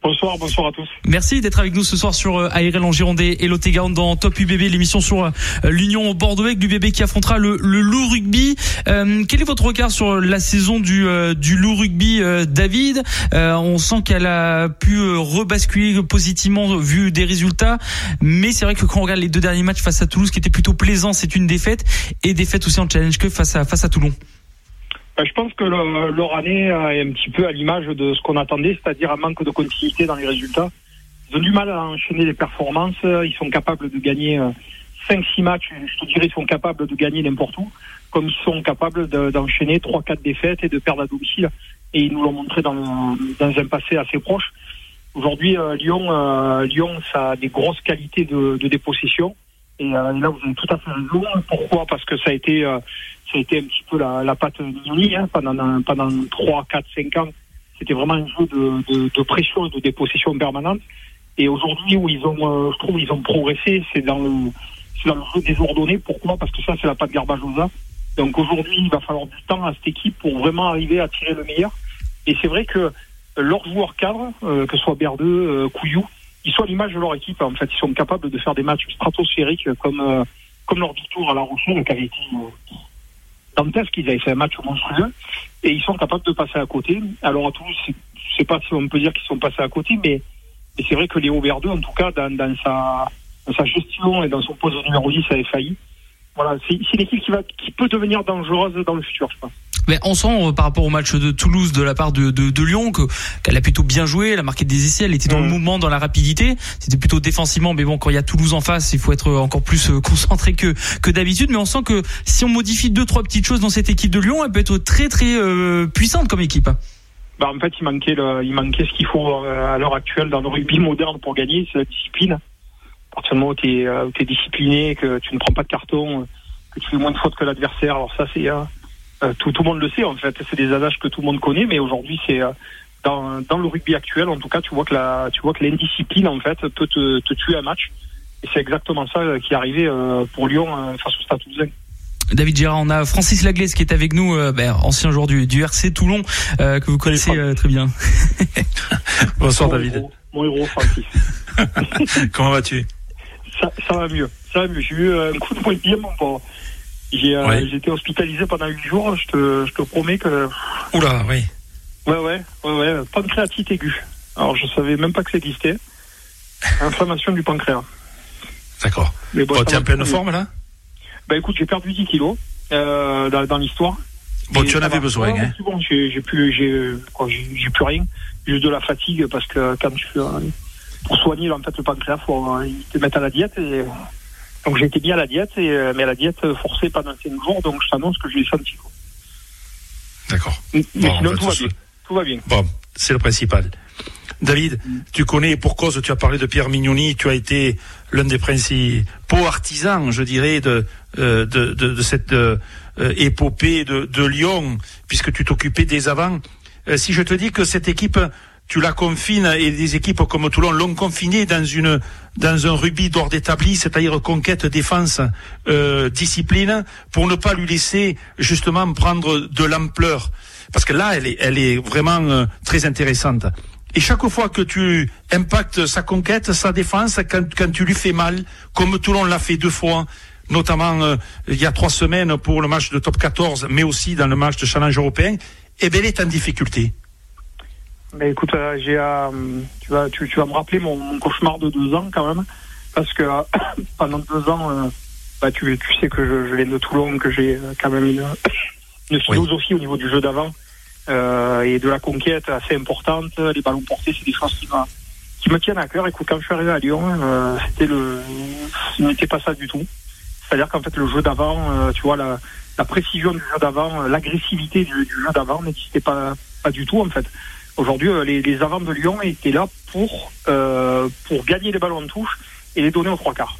Bonsoir, bonsoir à tous. Merci d'être avec nous ce soir sur ARL en Gironde et Lot-et-Garonne dans Top UBB, l'émission sur euh, l'Union Bordeaux avec l'UBB qui affrontera le, le loup rugby. Euh, quel est votre regard sur la saison du, euh, du loup rugby, David? On sent qu'elle a pu rebasculer positivement vu des résultats, mais c'est vrai que quand on regarde les deux derniers matchs face à Toulouse, qui était plutôt plaisant, c'est une défaite et défaite aussi en challenge que face à face à Toulon. Ben, je pense que leur année est un petit peu à l'image de ce qu'on attendait, c'est-à-dire un manque de continuité dans les résultats. Ils ont du mal à enchaîner les performances. Ils sont capables de gagner 5-6 euh, matchs. Je te dirais, ils sont capables de gagner n'importe où, comme ils sont capables d'enchaîner 3-4 défaites et de perdre à domicile. Et ils nous l'ont montré dans, un passé assez proche. Aujourd'hui, euh, Lyon, euh, Lyon, ça a des grosses qualités de, de dépossession. Et là, vous avez tout à fait raison. Pourquoi? Parce que ça a été ça a été un petit peu la, la patte Mignoni hein, pendant, pendant 3, 4, 5 ans. C'était vraiment un jeu de, de, de pression et de dépossession permanente. Et aujourd'hui, où ils ont, euh, je trouve, ils ont progressé, c'est dans le, dans le jeu désordonné. Pourquoi? Parce que ça, c'est la patte Garbajosa. Donc aujourd'hui, il va falloir du temps à cette équipe pour vraiment arriver à tirer le meilleur. Et c'est vrai que leurs joueurs cadres, euh, que ce soit Berdeux, euh, Couillou, ils sont à l'image de leur équipe. En fait, ils sont capables de faire des matchs stratosphériques comme euh, comme leur victoire à La Rochelle, qui avait été dantesque. Ils avaient fait un match monstrueux et ils sont capables de passer à côté. Alors à Toulouse, je sais pas si on peut dire qu'ils sont passés à côté, mais, c'est vrai que Léo Verdeux, en tout cas, dans, sa gestion et dans son poste de numéro 10, avait failli. Voilà, c'est une équipe qui, va, qui peut devenir dangereuse dans le futur, je pense. Mais on sent euh, par rapport au match de Toulouse de la part de, de, de Lyon que qu'elle a plutôt bien joué, elle a marqué des essais, elle était dans le mm. mouvement, dans la rapidité. C'était plutôt défensivement, mais bon, quand il y a Toulouse en face, il faut être encore plus euh, concentré que que d'habitude. Mais on sent que si on modifie deux trois petites choses dans cette équipe de Lyon, elle peut être très très euh, puissante comme équipe. Bah en fait, il manquait le, il manquait ce qu'il faut à l'heure actuelle dans le rugby moderne pour gagner, c'est la discipline. À partir du moment où tu es, es, discipliné, que tu ne prends pas de carton, que tu fais moins de fautes que l'adversaire, alors ça c'est euh, tout, tout le monde le sait en fait. C'est des adages que tout le monde connaît, mais aujourd'hui c'est euh, dans, dans, le rugby actuel, en tout cas, tu vois que la, tu vois que l'indiscipline en fait peut te, te tuer un match. Et c'est exactement ça euh, qui est arrivé pour Lyon face au Stade Toulousain. David Gérard, on a Francis Laglaise qui est avec nous, ben, ancien joueur du, du RC Toulon, que vous connaissez très bien. Bonsoir David. mon héros, Francis. Comment vas-tu? Ça, ça, va mieux. Ça va mieux. J'ai eu un coup de poing de mon pauvre. J'ai euh, été hospitalisé pendant 8 jours. Je te, je te promets que. Oula, oui. Ouais, ouais, ouais, ouais. Pancréatite aiguë. Alors, je savais même pas que ça existait. Inflammation du pancréas. D'accord. Mais bon, tu es en pleine forme là? Bah écoute, j'ai perdu 10 kilos euh, dans, dans l'histoire. Bon, tu en avais besoin, hein bon, j'ai plus, j'ai plus rien. Juste de la fatigue parce que quand tu pour soigner en fait le pancréas, faut euh, te mettre à la diète et donc j'ai été bien à la diète, et, euh, mais à la diète forcée pendant 5 jours, donc je t'annonce que je l'ai senti. D'accord. Mais sinon, tout, va bien. tout va bien. Bon, c'est le principal. David, mm. tu connais pour cause, tu as parlé de Pierre Mignoni, tu as été l'un des principaux artisans, je dirais, de, euh, de, de, de, cette euh, épopée de, de Lyon, puisque tu t'occupais des avants. si je te dis que cette équipe tu la confines et des équipes comme Toulon l'ont confiné dans une dans un rugby d'ordre établi, c'est-à-dire conquête, défense, euh, discipline, pour ne pas lui laisser justement prendre de l'ampleur, parce que là elle est vraiment euh, très intéressante. Et chaque fois que tu impactes sa conquête, sa défense, quand, tu lui fais mal, comme Toulon l'a fait deux fois, notamment euh, il y a trois semaines pour le match de top 14, mais aussi dans le match de challenge européen, eh bien, elle est en difficulté. Mais écoute, euh, j'ai, euh, tu, vas, tu, tu, vas me rappeler mon, cauchemar de deux ans quand même, parce que euh, pendant deux ans, bah, tu, tu sais que je, je viens de Toulon, que j'ai quand même une, une philosophie au niveau du jeu d'avant et de la conquête assez importante. Les ballons portés, c'est des choses qui, qui me tiennent à cœur. Écoute, quand je suis arrivé à Lyon, c'était le, ce n'était pas ça du tout. C'est-à-dire qu'en fait, le jeu d'avant, tu vois, la, la précision du jeu d'avant, l'agressivité du, du jeu d'avant n'existait pas, pas du tout en fait. Aujourd'hui, euh, les, avants de Lyon étaient là pour, euh, pour gagner les ballons de touche et les donner aux trois quarts.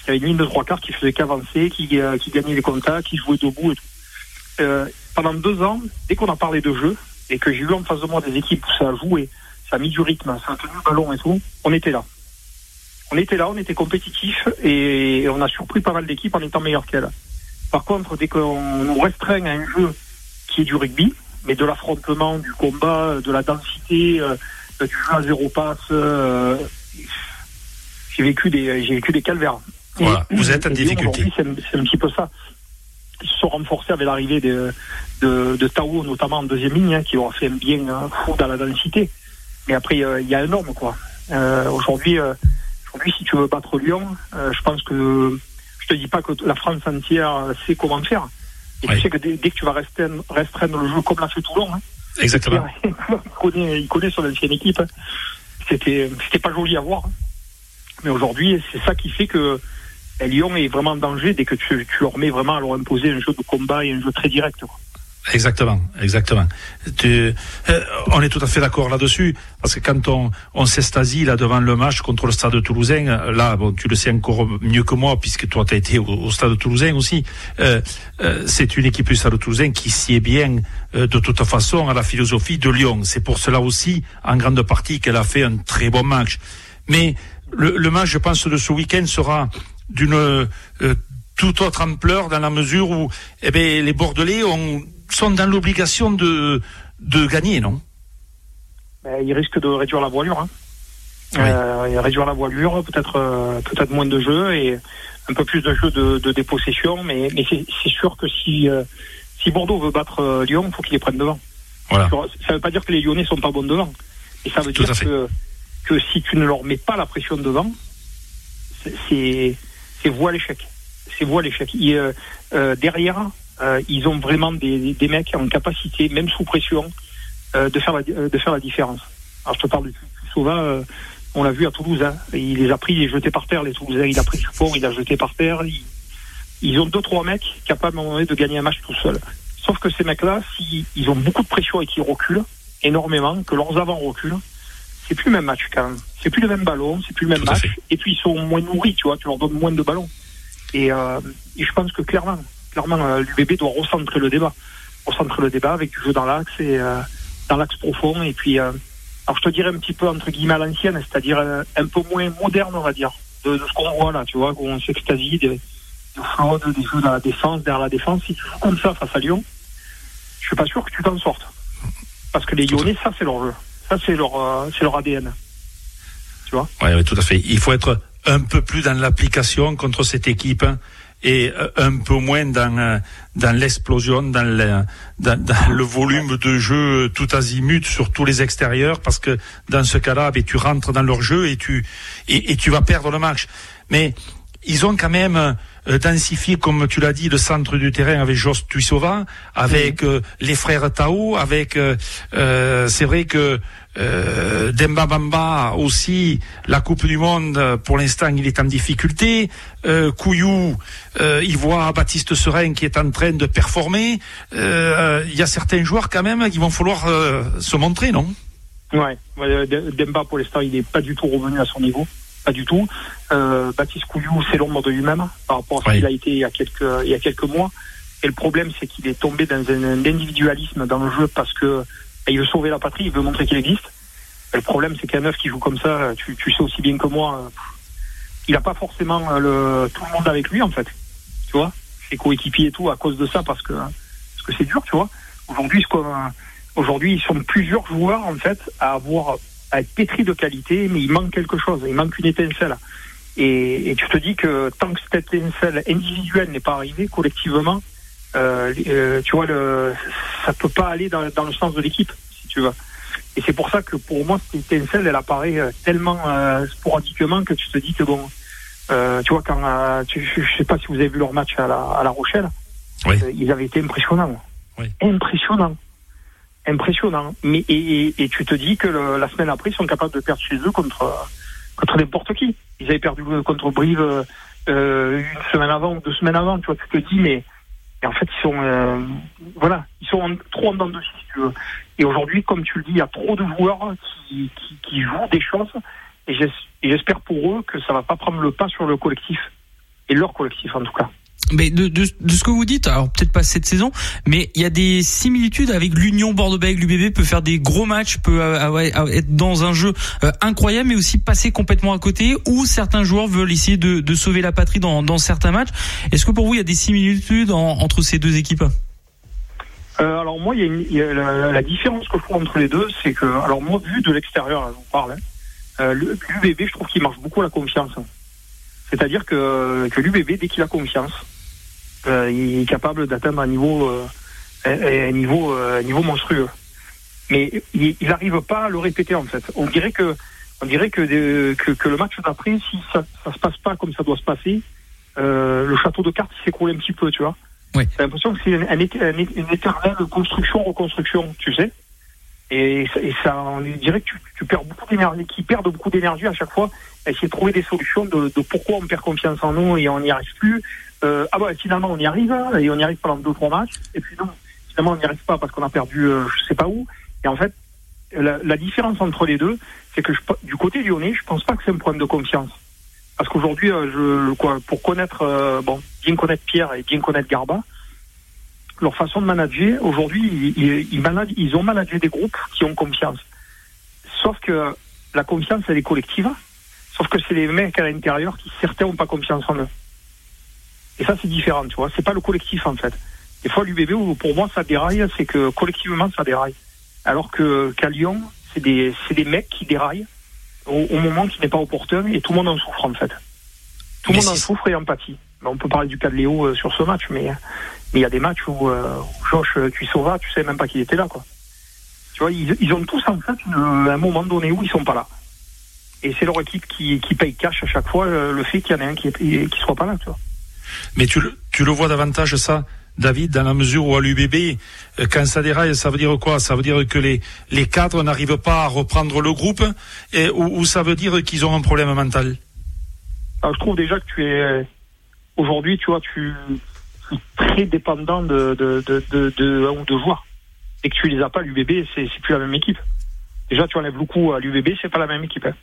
Il y avait une ligne de trois quarts qui faisait qu'avancer, qui, euh, gagnait les contacts, qui jouait debout et tout. pendant deux ans, dès qu'on a parlé de jeu, et que j'ai eu en face de moi des équipes où ça a joué, ça a mis du rythme, ça a tenu le ballon et tout, on était là. On était là, on était compétitif et on a surpris pas mal d'équipes en étant meilleurs qu'elles. Par contre, dès qu'on nous restreint à un jeu qui est du rugby, mais de l'affrontement, du combat, de la densité, euh, du jeu à zéro passe, euh, j'ai vécu des j'ai vécu des calvaires. Voilà, vous êtes en difficulté. C'est un, petit peu ça. Ils se sont renforcés avec l'arrivée de, de, de Tao, notamment en deuxième ligne, hein, qui ont fait un bien hein, fou dans la densité. Mais après, euh, il y a un norme, quoi. Euh, aujourd'hui, euh, aujourd'hui, si tu veux battre Lyon, euh, je pense que je te dis pas que la France entière sait comment faire. Et Oui. tu sais que dès, dès que tu vas restreindre, restreindre le jeu comme l'a fait Toulon, hein, Exactement. il connaît, il connaît son ancienne équipe. hein. C'était, c'était pas joli à voir. hein. Mais aujourd'hui, c'est ça qui fait que ben, Lyon est vraiment en danger dès que tu, tu leur mets vraiment à leur imposer un jeu de combat et un jeu très direct. quoi. Exactement, exactement. Tu- euh, on est tout à fait d'accord là-dessus, parce que quand on, on s'estasie là devant le match contre le Stade Toulousain, là, bon, tu le sais encore mieux que moi, puisque toi, tu as été au, Stade Toulousain aussi. euh, euh, c'est une équipe du Stade Toulousain qui sied bien, euh, de toute façon, à la philosophie de Lyon. C'est pour cela aussi, en grande partie, qu'elle a fait un très bon match. Mais le, le match, je pense, de ce week-end sera d'une euh, toute autre ampleur dans la mesure où eh ben, les Bordelais ont, sont dans l'obligation de, de gagner, non? Ben, il risque de réduire la voilure. Hein. Oui. Euh, réduire la voilure, peut-être euh, peut-être moins de jeux et un peu plus de jeux de, de dépossession. Mais, mais c'est, sûr que si, euh, si Bordeaux veut battre euh, Lyon, il faut qu'il les prenne devant. Voilà. Ça ne veut pas dire que les Lyonnais sont pas bons devant. Et ça veut Tout dire que, que si tu ne leur mets pas la pression devant, c'est- voie l'échec. C'est voie l'échec. Euh, derrière, euh, ils ont vraiment des, des mecs en capacité, même sous pression, euh, de, faire la, euh, de faire la différence. Alors je te parle de Sova, euh, on l'a vu à Toulouse. Hein. Il les a pris, il les jeté par terre, les Toulousains. Il a pris Dupont, il a jeté par terre. Ils, ils ont deux, trois mecs capables à un moment donné de gagner un match tout seul. Sauf que ces mecs-là, s'ils ils ont beaucoup de pression et qu'ils reculent énormément, que leurs avants reculent, c'est plus le même match quand même. C'est plus le même ballon, c'est plus le même Tout match. Et puis ils sont moins nourris, tu vois, tu leur donnes moins de ballons. Et, euh, et je pense que clairement, clairement, euh, l'UBB doit recentrer le débat. Recentrer le débat avec du jeu dans l'axe et euh, dans l'axe profond. Et puis, euh, alors je te dirais un petit peu entre guillemets à l'ancienne, c'est-à-dire un peu moins moderne, on va dire, de, de ce qu'on voit là, tu vois, où on s'extasie, des, des fraudes, des jeux dans la défense, derrière la défense. Si tu joues comme ça face à Lyon, je suis pas sûr que tu t'en sortes. Parce que les Lyonnais, ça c'est leur jeu. Ça c'est leur, euh, c'est leur ADN. Tu vois? Oui, oui, tout à fait. Il faut être un peu plus dans l'application contre cette équipe hein, et euh, un peu moins dans, euh, dans l'explosion, dans le, dans, dans le volume de jeu tout azimut sur tous les extérieurs, parce que dans ce cas-là, ben, tu rentres dans leur jeu et tu, et, et tu vas perdre le match. Mais ils ont quand même euh, densifié, comme tu l'as dit, le centre du terrain avec Jos Tuisova, avec euh, les frères Tao, avec euh, euh, c'est vrai que euh, Demba Bamba aussi, la Coupe du Monde, pour l'instant, il est en difficulté. Euh, Couillou, euh, il voit Baptiste Serein qui est en train de performer. Euh, Il y a certains joueurs quand même qui vont falloir se montrer, non? Ouais, Demba pour l'instant il n'est pas du tout revenu à son niveau, pas du tout. Baptiste Couillou c'est l'ombre de lui-même par rapport à ce qu'il a été il y a quelques il y a quelques mois. Et le problème c'est qu'il est tombé dans un individualisme dans le jeu parce que il veut sauver la patrie, il veut montrer qu'il existe. Le problème c'est qu'un neuf qui joue comme ça, tu, sais aussi bien que moi, euh, il n'a pas forcément euh, tout le monde avec lui en fait. Tu vois, ses coéquipiers et tout à cause de ça parce que parce que c'est dur, tu vois. Aujourd'hui, ils sont plusieurs joueurs en fait à avoir à être pétris de qualité, mais il manque quelque chose, il manque une étincelle. Et tu te dis que tant que cette étincelle individuelle n'est pas arrivée, collectivement, euh, euh, tu vois, le, ça peut pas aller dans, dans le sens de l'équipe, si tu veux. Et c'est pour ça que pour moi, cette étincelle, elle apparaît euh, tellement euh, sporadiquement que tu te dis que bon, euh, tu vois, quand euh, tu, je, sais pas si vous avez vu leur match à la, à la Rochelle, Oui. ils avaient été impressionnants. Oui. Impressionnants impressionnant. Mais et, et, et tu te dis que le- la semaine après, ils sont capables de perdre chez eux contre contre n'importe qui. Ils avaient perdu contre Brive une semaine avant ou deux semaines avant. Tu vois, tu te dis mais, mais en fait ils sont euh, voilà, ils sont en- trop en dents de si tu veux. Et aujourd'hui, comme tu le dis, il y a trop de joueurs qui, qui, qui jouent des choses. Et et j'espère pour eux que ça va pas prendre le pas sur le collectif et leur collectif en tout cas. Mais de, ce que vous dites, alors peut-être pas cette saison, mais il y a des similitudes avec l'Union Bordeaux-Bègles. L'UBB peut faire des gros matchs, peut être dans un jeu euh, incroyable, mais aussi passer complètement à côté, où certains joueurs veulent essayer de, sauver la patrie dans, certains matchs. Est-ce que pour vous, il y a des similitudes entre ces deux équipes? Euh, alors moi, la, différence que je trouve entre les deux, c'est que, alors moi, vu de l'extérieur, je vous parle, hein, euh, l'UBB, je trouve qu'il marche beaucoup la confiance. C'est-à-dire que, que l'UBB, dès qu'il a confiance, euh, il est capable d'atteindre un niveau, euh, un, niveau, euh, un niveau monstrueux. Mais il n'arrive pas à le répéter en fait. On dirait que, on dirait que, que, que, le match d'après, si ça, ça se passe pas comme ça doit se passer, le château de cartes s'écroule un petit peu, tu vois. Oui. J'ai l'impression que c'est une, une, éternelle construction-reconstruction, tu sais. Et, et, ça, on dirait que tu, tu perds beaucoup d'énergie, qui perdent beaucoup d'énergie à chaque fois, essayer de trouver des solutions de, de, pourquoi on perd confiance en nous et on n'y arrive plus, euh, ah bah finalement on y arrive hein, et on y arrive pendant deux trois matchs. Et puis non finalement on n'y arrive pas parce qu'on a perdu euh, je sais pas où. Et en fait la, la différence entre les deux c'est que je, du côté lyonnais je pense pas que c'est un problème de confiance. Parce qu'aujourd'hui euh, je quoi pour connaître euh, bon bien connaître Pierre et bien connaître Garba leur façon de manager aujourd'hui ils, managent, ils ont managé des groupes qui ont confiance sauf que la confiance elle est collective sauf que c'est les mecs à l'intérieur qui certains ont pas confiance en eux et ça, c'est différent, tu vois. C'est pas le collectif, en fait. Des fois, l'UBB, pour moi, ça déraille, c'est que collectivement, ça déraille. Alors que qu'à Lyon, c'est des, des mecs qui déraillent au, au moment qui n'est pas opportun et tout le monde en souffre, en fait. Tout le monde en souffre et empathie. On peut parler du cas de Léo euh, sur ce match, mais il y a des matchs où, euh, où Josh Tuisova, tu sais même pas qu'il était là, quoi. Tu vois, ils, ils ont tous, en fait, une, un moment donné où ils sont pas là. Et c'est leur équipe qui, qui paye cash à chaque fois euh, le fait qu'il y en ait un qui, qui soit pas là, tu vois. Mais tu le, tu le vois davantage ça, David, dans la mesure où à l'UBB, euh, quand ça déraille, ça veut dire quoi? Ça veut dire que les, les cadres n'arrivent pas à reprendre le groupe et, ou, ou ça veut dire qu'ils ont un problème mental? Alors, Je trouve déjà que tu es... Aujourd'hui, tu vois, tu très dépendant de, de, de, de, de ou deux joueurs. Et que tu les as pas, l'UBB, c'est plus la même équipe. Déjà, tu enlèves beaucoup à l'UBB, c'est pas la même équipe. Hein.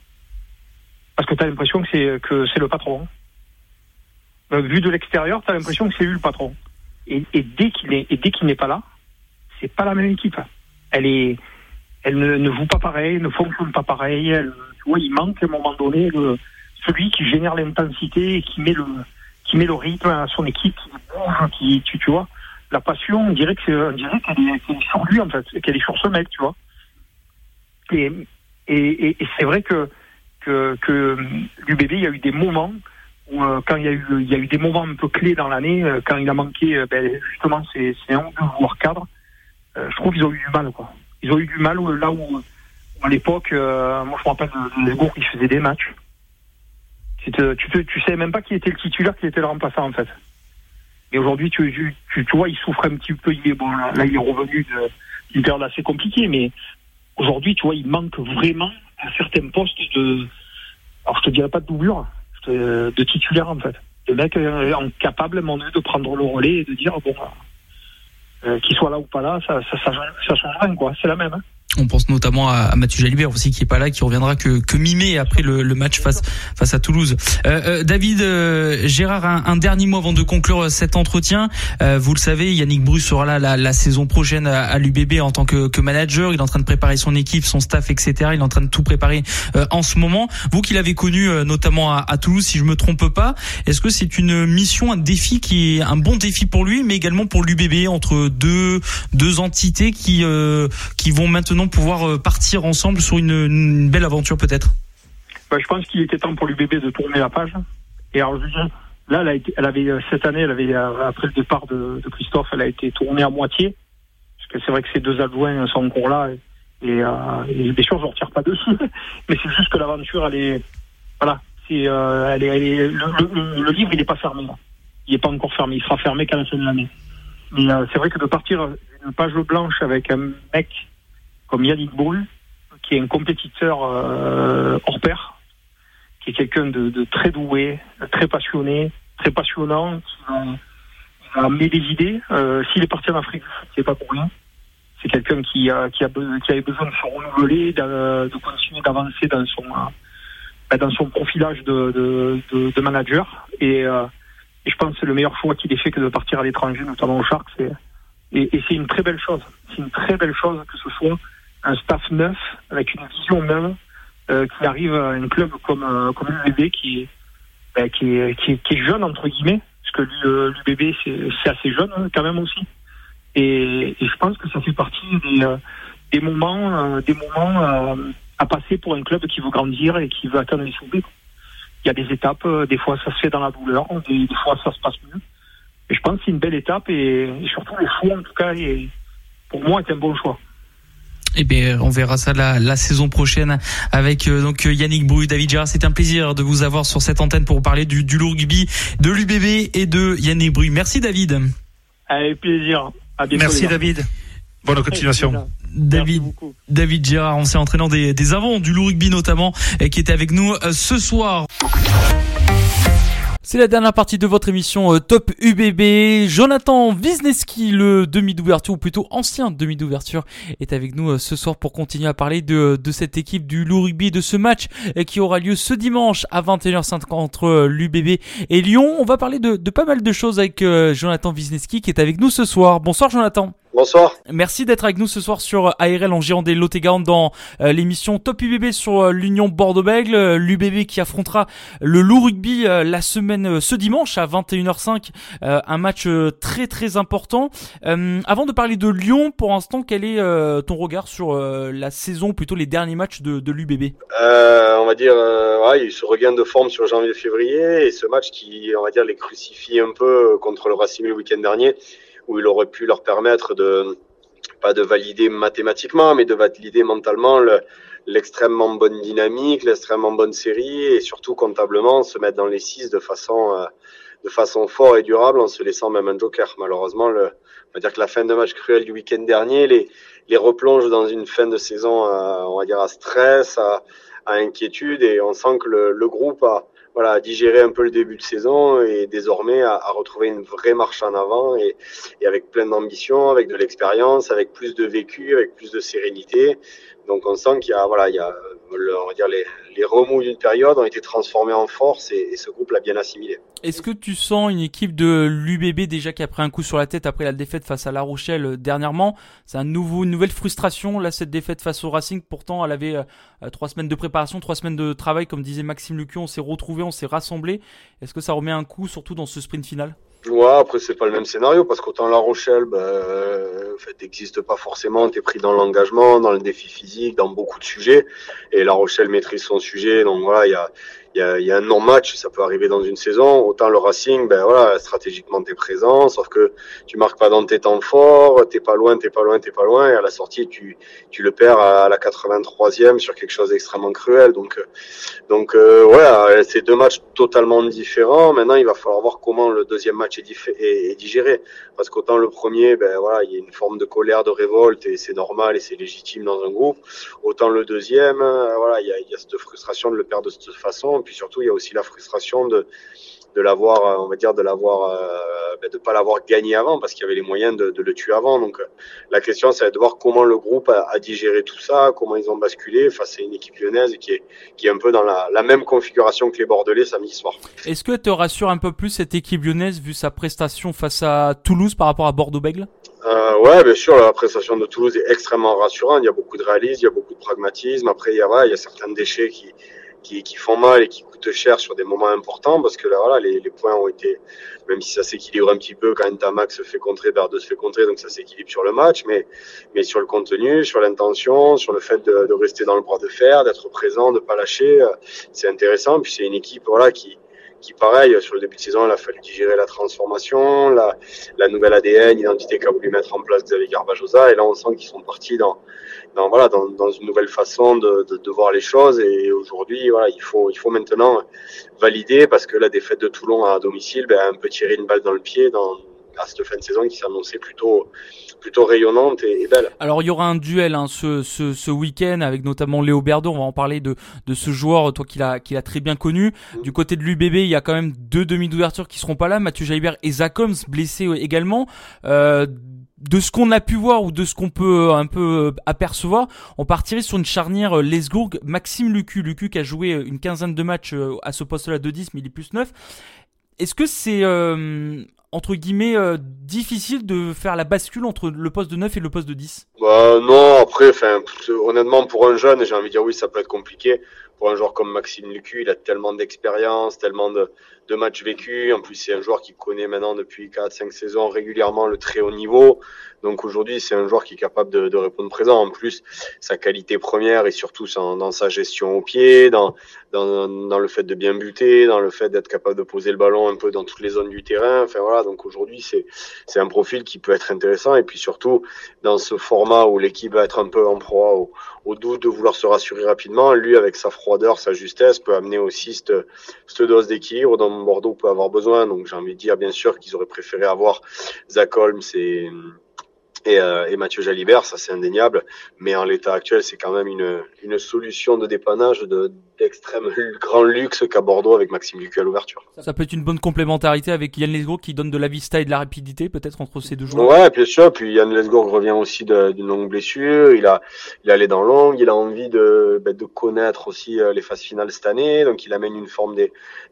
Parce que tu as l'impression que c'est que c'est le patron. Vu de l'extérieur, tu as l'impression que c'est lui le patron. Et, et dès qu'il est, et dès qu'il n'est pas là, c'est pas la même équipe. Elle est, elle ne, ne joue pas pareil, ne fonctionne pas pareil. Elle, tu vois, il manque à un moment donné le, celui qui génère l'intensité et qui met le, qui met le rythme à son équipe, qui, tu, tu vois, la passion, on dirait c'est, qu'elle est, qu est, sur lui en fait, qu'elle est sur ce mec, tu vois. Et, et, et, et c'est vrai que que, que l'UBB, il y a eu des moments où, euh, quand il y, a eu, il y a eu des moments un peu clés dans l'année, euh, quand il a manqué euh, ben, justement ces, ces un ou deux joueurs cadres, je trouve qu'ils ont eu du mal. Quoi. Ils ont eu du mal là où, à l'époque, moi je me rappelle de Lesbourg qui faisait des matchs. Tu, te, tu, te, tu sais même pas qui était le titulaire, qui était le remplaçant en fait. Et aujourd'hui, tu, tu, vois, il souffre un petit peu. Il est, bon, là, il est revenu d'une période assez compliquée, mais aujourd'hui, tu vois, il manque vraiment à certains postes de. Alors, je te dirais pas de doublure, de, titulaire en fait. De mecs euh, capables, mon de prendre le relais et de dire bon, euh, qu'il soit là ou pas là, ça, ça, ça, ça change rien quoi. C'est la même. Hein. On pense notamment à, Mathieu Jalibert aussi qui est pas là, qui reviendra que, que mi-mai après le, le, match face face à Toulouse. Euh, euh, David euh, Gérard, un, un, dernier mot avant de conclure cet entretien. Euh, vous le savez, Yannick Bruce sera là la, la saison prochaine à, à l'UBB en tant que, que, manager. Il est en train de préparer son équipe, son staff, etc. Il est en train de tout préparer euh, en ce moment. Vous qui l'avez connu euh, notamment à, à, Toulouse, si je me trompe pas, est-ce que c'est une mission, un défi qui est un bon défi pour lui, mais également pour l'UBB entre deux deux entités qui qui vont maintenant pouvoir euh, partir ensemble sur une, belle aventure peut-être? Bah, Je pense qu'il était temps pour l'UBB de tourner la page. Et alors, là, elle, avait, euh, cette année, elle avait, euh, après le départ de, Christophe, elle a été tournée à moitié. Parce que c'est vrai que ces deux adjoints sont encore là. Et, et, euh, et ne retire pas dessus. Mais c'est juste que l'aventure, elle est. Voilà. C'est, elle est, le, livre, il n'est pas fermé. Il n'est pas encore fermé. Il sera fermé qu'à la fin de l'année. Mais c'est vrai que de partir d'une page blanche avec un mec comme Yannick Brul, qui est un compétiteur euh, hors pair, qui est quelqu'un de, de, très doué, très passionné, très passionnant, qui va, amener des idées. Euh, S'il est parti en Afrique, c'est pas pour rien. C'est quelqu'un qui, a, qui, a, qui avait besoin de se renouveler, de, de continuer d'avancer dans son, euh, dans son profilage de, de, de, de manager. Et, euh, Et je pense que c'est le meilleur choix qu'il ait fait que de partir à l'étranger, notamment au Sharks. Et, et, c'est une très belle chose. C'est une très belle chose que ce soit un staff neuf, avec une vision neuve, euh, qui arrive à un club comme, euh, comme l'UBB qui, ben, qui, est, qui, qui, est jeune, entre guillemets, parce que l'UBB, c'est assez jeune hein, quand même aussi. Et, je pense que ça fait partie des, euh, moments, euh, des moments à passer pour un club qui veut grandir et qui veut atteindre les sommets. Il y a des étapes, des fois ça se fait dans la douleur, des, fois ça se passe mieux. Et je pense que c'est une belle étape et, surtout le choix, en tout cas, pour moi, est un bon choix. Eh bien, on verra ça la, la saison prochaine avec euh, donc Yannick Brouille, David Gérard. C'est un plaisir de vous avoir sur cette antenne pour parler du, du rugby, de l'UBB et de Yannick Brouille. Merci David. Avec plaisir. À bientôt, Merci David. Bonne continuation. David, David Gérard, ancien entraîneur des, des avants du loup rugby notamment, et qui était avec nous euh, ce soir. C'est la dernière partie de votre émission euh, Top UBB. Jonathan Wisniewski, le demi d'ouverture, ou plutôt ancien demi d'ouverture, est avec nous euh, ce soir pour continuer à parler de, cette équipe du Loup Rugby, de ce match euh, qui aura lieu ce dimanche à 21h50 entre l'UBB et Lyon. On va parler de, de, pas mal de choses avec Jonathan Wisniewski qui est avec nous ce soir. Bonsoir Jonathan. Bonsoir. Merci d'être avec nous ce soir sur ARL en Gironde lot et dans l'émission Top UBB sur l'Union Bordeaux-Bègles. L'UBB qui affrontera le Loup Rugby la semaine euh, ce dimanche à 21h05, euh, un match euh, très très important. avant de parler de Lyon, pour l'instant, quel est ton regard sur la saison, plutôt les derniers matchs de, de l'UBB On va dire, ouais, il se regain de forme sur janvier-février et ce match qui, on va dire, les crucifie un peu contre le Racing le week-end dernier, où il aurait pu leur permettre de pas de valider mathématiquement, mais de valider mentalement le, l'extrêmement bonne dynamique, l'extrêmement bonne série et surtout comptablement se mettre dans les six de façon euh, de façon fort et durable en se laissant même un joker. Malheureusement, le, on va dire que la fin de match cruel du week-end dernier les, les replonge dans une fin de saison, à, on va dire à stress, à, à, inquiétude et on sent que le, le groupe a voilà, digéré un peu le début de saison et désormais à, à retrouver une vraie marche en avant et, et avec plein d'ambition, avec de l'expérience, avec plus de vécu, avec plus de sérénité. Donc on sent qu'il y a, voilà, il y a, on va dire les, remous d'une période ont été transformés en force et, ce groupe l'a bien assimilé. Est-ce que tu sens une équipe de l'UBB déjà qui a pris un coup sur la tête après la défaite face à La Rochelle euh, dernièrement? C'est un nouveau, une nouvelle frustration là cette défaite face au Racing. Pourtant, elle avait euh, trois semaines de préparation, trois semaines de travail, comme disait Maxime Lucu. On s'est retrouvé, on s'est rassemblé. Est-ce que ça remet un coup, surtout dans ce sprint final? Ouais, après c'est pas le même scénario parce qu'autant La Rochelle, ben, en fait, n'existe pas forcément. T'es pris dans l'engagement, dans le défi physique, dans beaucoup de sujets. Et La Rochelle maîtrise son sujet, donc voilà, il y a, il y a, y a, un non-match, ça peut arriver dans une saison. Autant le Racing, ben voilà, stratégiquement t'es présent, sauf que tu marques pas dans tes temps forts, t'es pas loin, t'es pas loin, t'es pas loin, et à la sortie tu, tu le perds à la 83e sur quelque chose d'extrêmement cruel. Donc, donc euh, voilà, c'est deux matchs totalement différents. Maintenant, il va falloir voir comment le deuxième match est, est, est digéré, parce qu'autant le premier, ben voilà, il y a une forme de colère, de révolte, et c'est normal et c'est légitime dans un groupe. Autant le deuxième, euh, voilà, il y a, y a cette frustration de le perdre de cette façon puis surtout, il y a aussi la frustration de de l'avoir, euh, on va dire, de l'avoir, euh, ben, de pas l'avoir gagné avant parce qu'il y avait les moyens de, de, le tuer avant. Donc, euh, la question, c'est de voir comment le groupe a, a, digéré tout ça, comment ils ont basculé face à une équipe lyonnaise qui est, qui est un peu dans la, la même configuration que les Bordelais samedi soir. Est-ce que te rassure un peu plus cette équipe lyonnaise vu sa prestation face à Toulouse par rapport à Bordeaux-Bègle? Euh, ouais, bien sûr, la prestation de Toulouse est extrêmement rassurante. Il y a beaucoup de réalisme, il y a beaucoup de pragmatisme. Après, il y a, ouais, il y a certains déchets qui, qui, font mal et qui coûtent cher sur des moments importants parce que là, voilà, les, points ont été, même si ça s'équilibre un petit peu quand Tamax se fait contrer, Berdeux se fait contrer, donc ça s'équilibre sur le match, mais, mais sur le contenu, sur l'intention, sur le fait de, rester dans le bras de fer, d'être présent, de pas lâcher, euh, c'est intéressant. Puis c'est une équipe, voilà, qui, qui pareil, sur le début de saison, il a fallu digérer la transformation, la, la nouvelle ADN, l'identité qu'a voulu mettre en place Xavier Garbajosa, et là on sent qu'ils sont partis dans, dans voilà dans, dans, une nouvelle façon de, de, voir les choses. Et aujourd'hui voilà il faut il faut maintenant valider parce que la défaite de Toulon à domicile ben, un peu tirer une balle dans le pied dans à cette fin de saison qui s'annonçait plutôt plutôt rayonnante et, belle. Alors il y aura un duel hein, ce, ce, ce week-end avec notamment Léo Berdo. On va en parler de, de ce joueur, toi qu'il a, qu'il a très bien connu. Mm. Du côté de l'UBB, il y a quand même deux demi d'ouverture qui seront pas là. Mathieu Jalibert et Zach Holmes blessés également. Euh, de ce qu'on a pu voir ou de ce qu'on peut un peu apercevoir, on partirait sur une charnière euh, Lesgourg, Maxime Lucu, Lucu qui a joué une quinzaine de matchs euh, à ce poste-là de 10, mais il est plus 9. est-ce que c'est entre guillemets difficile de faire la bascule entre le poste de 9 et le poste de 10 bah, Non, après, honnêtement, pour un jeune, j'ai envie de dire oui, ça peut être compliqué. Pour un joueur comme Maxime Lucu, il a tellement d'expérience, tellement de, de matchs vécus. En plus, c'est un joueur qui connaît maintenant depuis 4-5 saisons régulièrement le très haut niveau. Donc aujourd'hui, c'est un joueur qui est capable de, répondre présent. En plus, sa qualité première et surtout dans sa gestion au pied, dans, dans, le fait de bien buter, dans le fait d'être capable de poser le ballon un peu dans toutes les zones du terrain. Enfin voilà, donc aujourd'hui, c'est, un profil qui peut être intéressant. Et puis surtout, dans ce format où l'équipe va être un peu en proie au, au doute de vouloir se rassurer rapidement, lui, avec sa froideur, sa justesse, peut amener aussi cette, cette dose d'équilibre dont Bordeaux peut avoir besoin. Donc j'ai envie de dire bien sûr qu'ils auraient préféré avoir Zach Holmes et et, euh, et Mathieu Jalibert, ça c'est indéniable. Mais en l'état actuel, c'est quand même une, une solution de dépannage de, d'extrême grand luxe qu'à Bordeaux avec Maxime Lucu à l'ouverture. Ça peut être une bonne complémentarité avec Yann Lesgourg qui donne de la vista et de la rapidité peut-être entre ces deux joueurs. Ouais, bien sûr. Puis Yann Lesgourg revient aussi d'une longue blessure. Il a, il a les dents longues. Il a envie de, ben, de connaître aussi euh, les phases finales cette année. Donc il amène une forme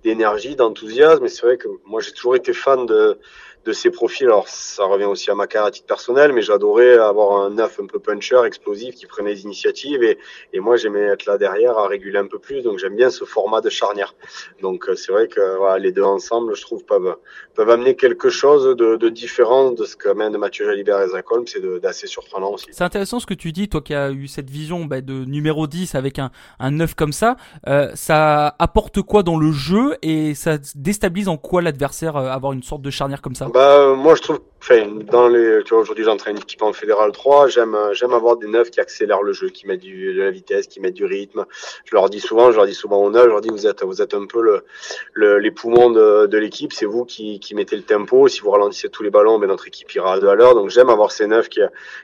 d'énergie, d'enthousiasme. Et c'est vrai que moi j'ai toujours été fan de de ces profils. Alors, ça revient aussi à ma carrière à titre personnel, mais j'adorais avoir un neuf un peu puncher, explosif, qui prenait des initiatives. Et, et moi, j'aimais être là derrière à réguler un peu plus. Donc, j'aime bien ce format de charnière. Donc, euh, c'est vrai que voilà, les deux ensemble, je trouve, peuvent, peuvent amener quelque chose de, de différent de ce de Mathieu Jalibert et Zach Holmes. C'est d'assez surprenant aussi. C'est intéressant ce que tu dis, toi qui as eu cette vision bah, de numéro 10 avec un, un 9 comme ça. Euh, ça apporte quoi dans le jeu et ça déstabilise en quoi l'adversaire euh, avoir une sorte de charnière comme ça? Bah, moi, je trouve, enfin, dans les, tu vois, aujourd'hui, j'entraîne une équipe en fédéral 3. J'aime, j'aime avoir des neufs qui accélèrent le jeu, qui mettent du, de la vitesse, qui mettent du rythme. Je leur dis souvent, je leur dis souvent aux neufs, je leur dis, vous êtes, vous êtes un peu le, le les poumons de, de l'équipe. C'est vous qui, qui mettez le tempo. Si vous ralentissez tous les ballons, ben, notre équipe ira à deux à l'heure. Donc, j'aime avoir ces neufs qui,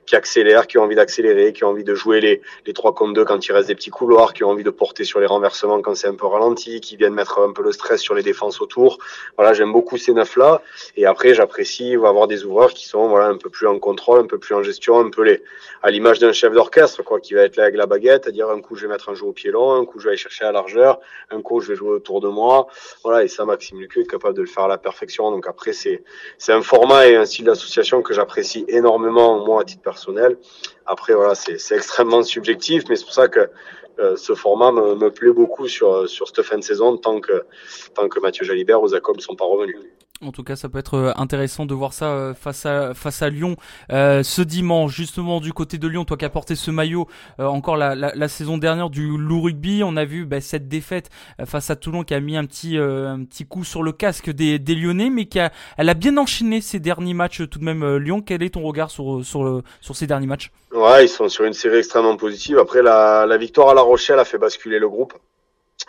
qui accélèrent, qui ont envie d'accélérer, qui ont envie de jouer les, les 3 contre 2 quand il reste des petits couloirs, qui ont envie de porter sur les renversements quand c'est un peu ralenti, qui viennent mettre un peu le stress sur les défenses autour. Voilà, j'aime beaucoup ces neufs-là. Et après, j'apprécie avoir des qui sont voilà un peu plus en contrôle, un peu plus en gestion, un peu les à l'image d'un chef d'orchestre quoi, qui va être là avec la baguette, à dire un coup je vais mettre un jeu au pied long, un coup je vais aller chercher à largeur, un coup je vais jouer autour de moi, voilà et ça Maxime Lucu est capable de le faire à la perfection. Donc après c'est c'est un format et un style d'association que j'apprécie énormément moi à titre personnel. Après voilà c'est c'est extrêmement subjectif, mais c'est pour ça que euh, ce format me, me, plaît beaucoup sur, sur cette fin de saison tant que, tant que Mathieu Jalibert ou Jacob ne sont pas revenus. En tout cas, ça peut être euh, intéressant de voir ça euh, face à face à Lyon euh, ce dimanche, justement du côté de Lyon, toi qui as porté ce maillot encore la, saison dernière du loup rugby, on a vu bah, cette défaite face à Toulon qui a mis un petit un petit coup sur le casque des, des Lyonnais, mais qui a elle a bien enchaîné ces derniers matchs tout de même. Lyon, quel est ton regard sur sur sur ces derniers matchs? Ouais, ils sont sur une série extrêmement positive. Après la, la victoire à La Rochelle a fait basculer le groupe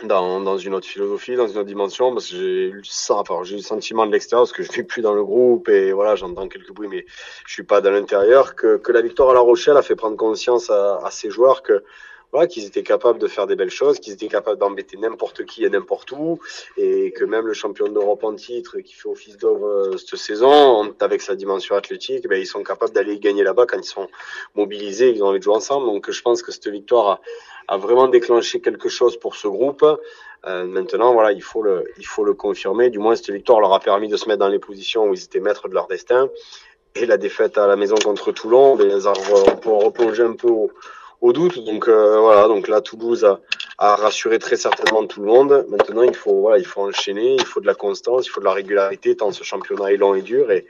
dans, une autre philosophie, dans une autre dimension, parce que j'ai eu ça, enfin, j'ai eu le sentiment de l'extérieur, parce que je suis plus dans le groupe et voilà, j'entends quelques bruits, mais je suis pas dans l'intérieur, que, que la victoire à La Rochelle a fait prendre conscience à, à ces joueurs que voilà, qu'ils étaient capables de faire des belles choses, qu'ils étaient capables d'embêter n'importe qui et n'importe où, et que même le champion d'Europe en titre qui fait office euh, cette saison, avec sa dimension athlétique, ben, ils sont capables d'aller gagner là-bas quand ils sont mobilisés, ils ont envie de jouer ensemble. Donc je pense que cette victoire a, a vraiment déclenché quelque chose pour ce groupe. Euh, maintenant, voilà, il faut le, il faut le confirmer. Du moins, cette victoire leur a permis de se mettre dans les positions où ils étaient maîtres de leur destin. Et la défaite à la maison contre Toulon, ben, on peut replonger un peu au, au doute. Donc euh, voilà, donc là Toulouse a, a, rassuré très certainement tout le monde. Maintenant, il faut voilà, il faut enchaîner, il faut de la constance, il faut de la régularité tant ce championnat est long et dur. Et,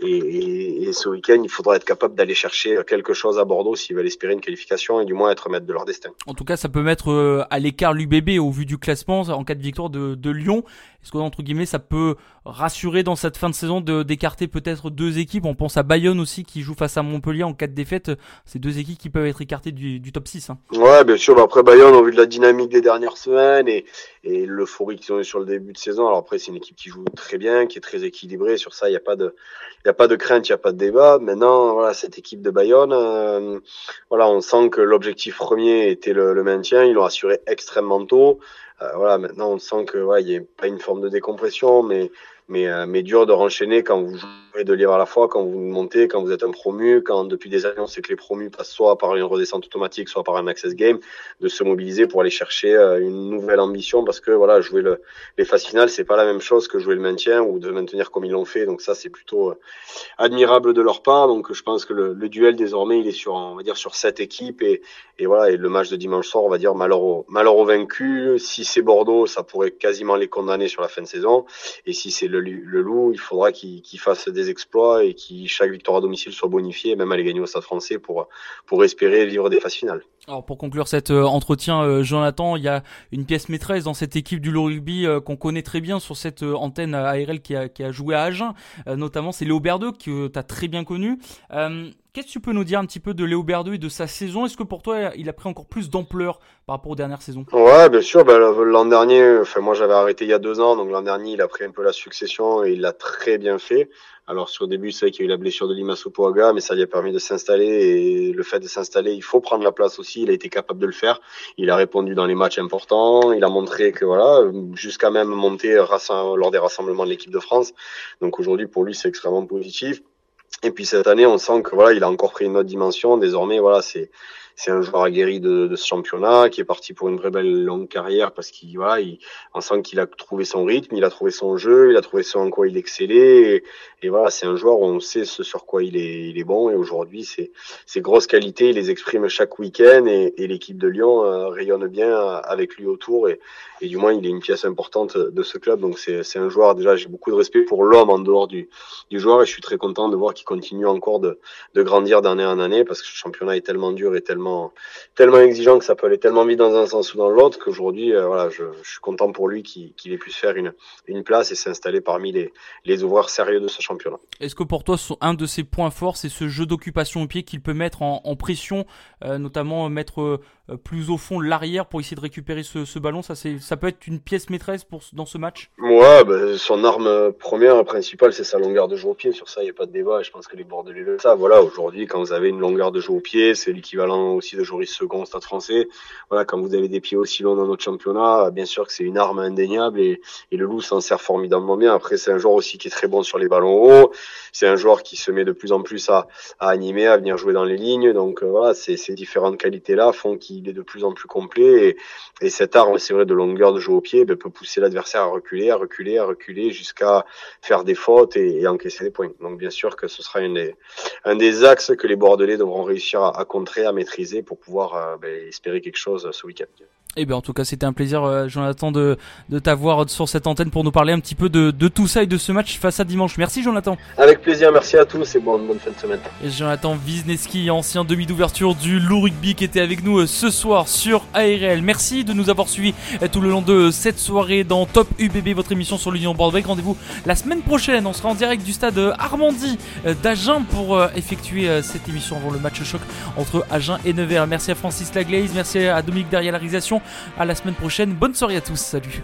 et, et ce week-end, il faudra être capable d'aller chercher quelque chose à Bordeaux s'ils veulent espérer une qualification et du moins être maître de leur destin. En tout cas, ça peut mettre euh, à l'écart l'UBB au vu du classement en cas de victoire de, de Lyon. Est-ce que entre guillemets, ça peut rassurer dans cette fin de saison de d'écarter peut-être deux équipes? On pense à Bayonne aussi qui joue face à Montpellier en cas de défaite. C'est deux équipes qui peuvent être écartées du, du top 6. Hein. Ouais, bien sûr. Bah, après Bayonne, au vu de la dynamique des dernières semaines et, l'euphorie qu'ils ont eu sur le début de saison. Alors après, c'est une équipe qui joue très bien, qui est très équilibrée. Sur ça, il n'y a pas de, a pas de crainte, il n'y a pas de débat. Maintenant, voilà, cette équipe de Bayonne, euh, voilà, on sent que l'objectif premier était le, maintien. Ils l'ont assuré extrêmement tôt. voilà, maintenant on sent que ouais, n'y a pas une forme de décompression, mais mais, euh, mais dur de renchaîner quand vous jouez deux livres à la fois, quand vous montez, quand vous êtes un promu, quand depuis des années on sait que les promus passent soit par une redescente automatique, soit par un access game, de se mobiliser pour aller chercher euh, une nouvelle ambition parce que voilà, jouer le, les phases finales, c'est pas la même chose que jouer le maintien ou de maintenir comme ils l'ont fait. Donc ça, c'est plutôt euh, admirable de leur part. Donc je pense que le, le, duel désormais, il est sur, on va dire, sur cette équipe et, et voilà, et le match de dimanche soir, on va dire malheur au, malheur au vaincu. Si c'est Bordeaux, ça pourrait quasiment les condamner sur la fin de saison. Et si c'est le le, loup, il faudra qu'il fasse des exploits et que chaque victoire à domicile soit bonifiée, même aller gagner au Stade français pour, pour espérer vivre des phases finales. Alors pour conclure cet euh, entretien, euh, Jonathan, il y a une pièce maîtresse dans cette équipe du Loup Rugby euh, qu'on connaît très bien sur cette antenne ARL qui a, joué à Agen, notamment c'est Léo Berdeux que tu as très bien connu. Qu'est-ce que tu peux nous dire un petit peu de Léo Berdeux et de sa saison? Est-ce que pour toi, il a pris encore plus d'ampleur par rapport aux dernières saisons? Ouais, bien sûr. Ben, l'an dernier, enfin moi j'avais arrêté il y a deux ans, donc l'an dernier il a pris un peu la succession et il l'a très bien fait. Alors sur le début, c'est vrai qu'il y a eu la blessure de Lima Sopoaga, mais ça lui a permis de s'installer et le fait de s'installer, il faut prendre la place aussi. Il a été capable de le faire. Il a répondu dans les matchs importants. Il a montré que voilà, jusqu'à même monter lors des rassemblements de l'équipe de France. Donc aujourd'hui pour lui c'est extrêmement positif. Et puis cette année, on sent que voilà, il a encore pris une autre dimension. Désormais, voilà, c'est c'est un joueur aguerri de, de, ce championnat qui est parti pour une vraie belle longue carrière parce qu'il voilà, il, on sent qu'il a trouvé son rythme, il a trouvé son jeu, il a trouvé ce en quoi il excellait. Et, voilà, c'est un joueur où on sait ce sur quoi il est, il est bon. Et aujourd'hui, ses, ses grosses qualités, il les exprime chaque week-end et, et l'équipe de Lyon euh, rayonne bien avec lui autour. Et, et du moins, il est une pièce importante de ce club. Donc c'est un joueur, déjà, j'ai beaucoup de respect pour l'homme en dehors du, du joueur et je suis très content de voir qu'il continue encore de, de grandir d'année en année parce que le championnat est tellement dur et tellement tellement, exigeant que ça peut aller tellement vite dans un sens ou dans l'autre qu'aujourd'hui, euh, voilà, je, suis content pour lui qu'il ait pu se faire une, une place et s'installer parmi les, les sérieux de ce championnat. Est-ce que pour toi, un de ses points forts, c'est ce jeu d'occupation au pied qu'il peut mettre en, pression, euh, notamment mettre euh, plus au fond l'arrière pour essayer de récupérer ce, ballon ça, ça peut être une pièce maîtresse pour, dans ce match? Ouais, bah, son arme première, principale, c'est sa longueur de jeu au pied. Sur ça, il n'y a pas de débat. Je pense que les Bordelais le ça. Voilà, aujourd'hui, quand vous avez une longueur de jeu au pied, c'est l'équivalent aussi de Joris Second au Stade français. Voilà, quand vous avez des pieds aussi longs dans notre championnat, bien sûr que c'est une arme indéniable et, et le loup s'en sert formidablement bien. Après, c'est un joueur aussi qui est très bon sur les ballons hauts. C'est un joueur qui se met de plus en plus à, à animer, à venir jouer dans les lignes. Donc euh, voilà, ces différentes qualités-là font qu'il est de plus en plus complet. Et, et cette arme, c'est vrai, de longueur de jeu au pied, ben, peut pousser l'adversaire à reculer, à reculer, à reculer jusqu'à faire des fautes et, encaisser des points. Donc bien sûr que ce sera un des axes que les Bordelais devront réussir à, à contrer, à maîtriser pour pouvoir euh, ben, espérer quelque chose ce week-end. Eh bien, en tout cas, c'était un plaisir, euh, Jonathan, de, de t'avoir sur cette antenne pour nous parler un petit peu de, de, tout ça et de ce match face à dimanche. Merci, Jonathan. Avec plaisir, merci à tous et bonne, bonne fin de semaine. Et Jonathan Wisniewski, ancien demi d'ouverture du Loup Rugby, qui était avec nous euh, ce soir sur ARL. Merci de nous avoir suivis euh, tout le long de cette soirée dans Top UBB, votre émission sur l'Union Bordeaux. Rendez-vous la semaine prochaine. On sera en direct du stade Armandie d'Agen pour effectuer cette émission avant le match choc entre Agen et Nevers. Merci à Francis Laglaise, merci à Dominique derrière la réalisation. À la semaine prochaine. Bonne soirée à tous. Salut.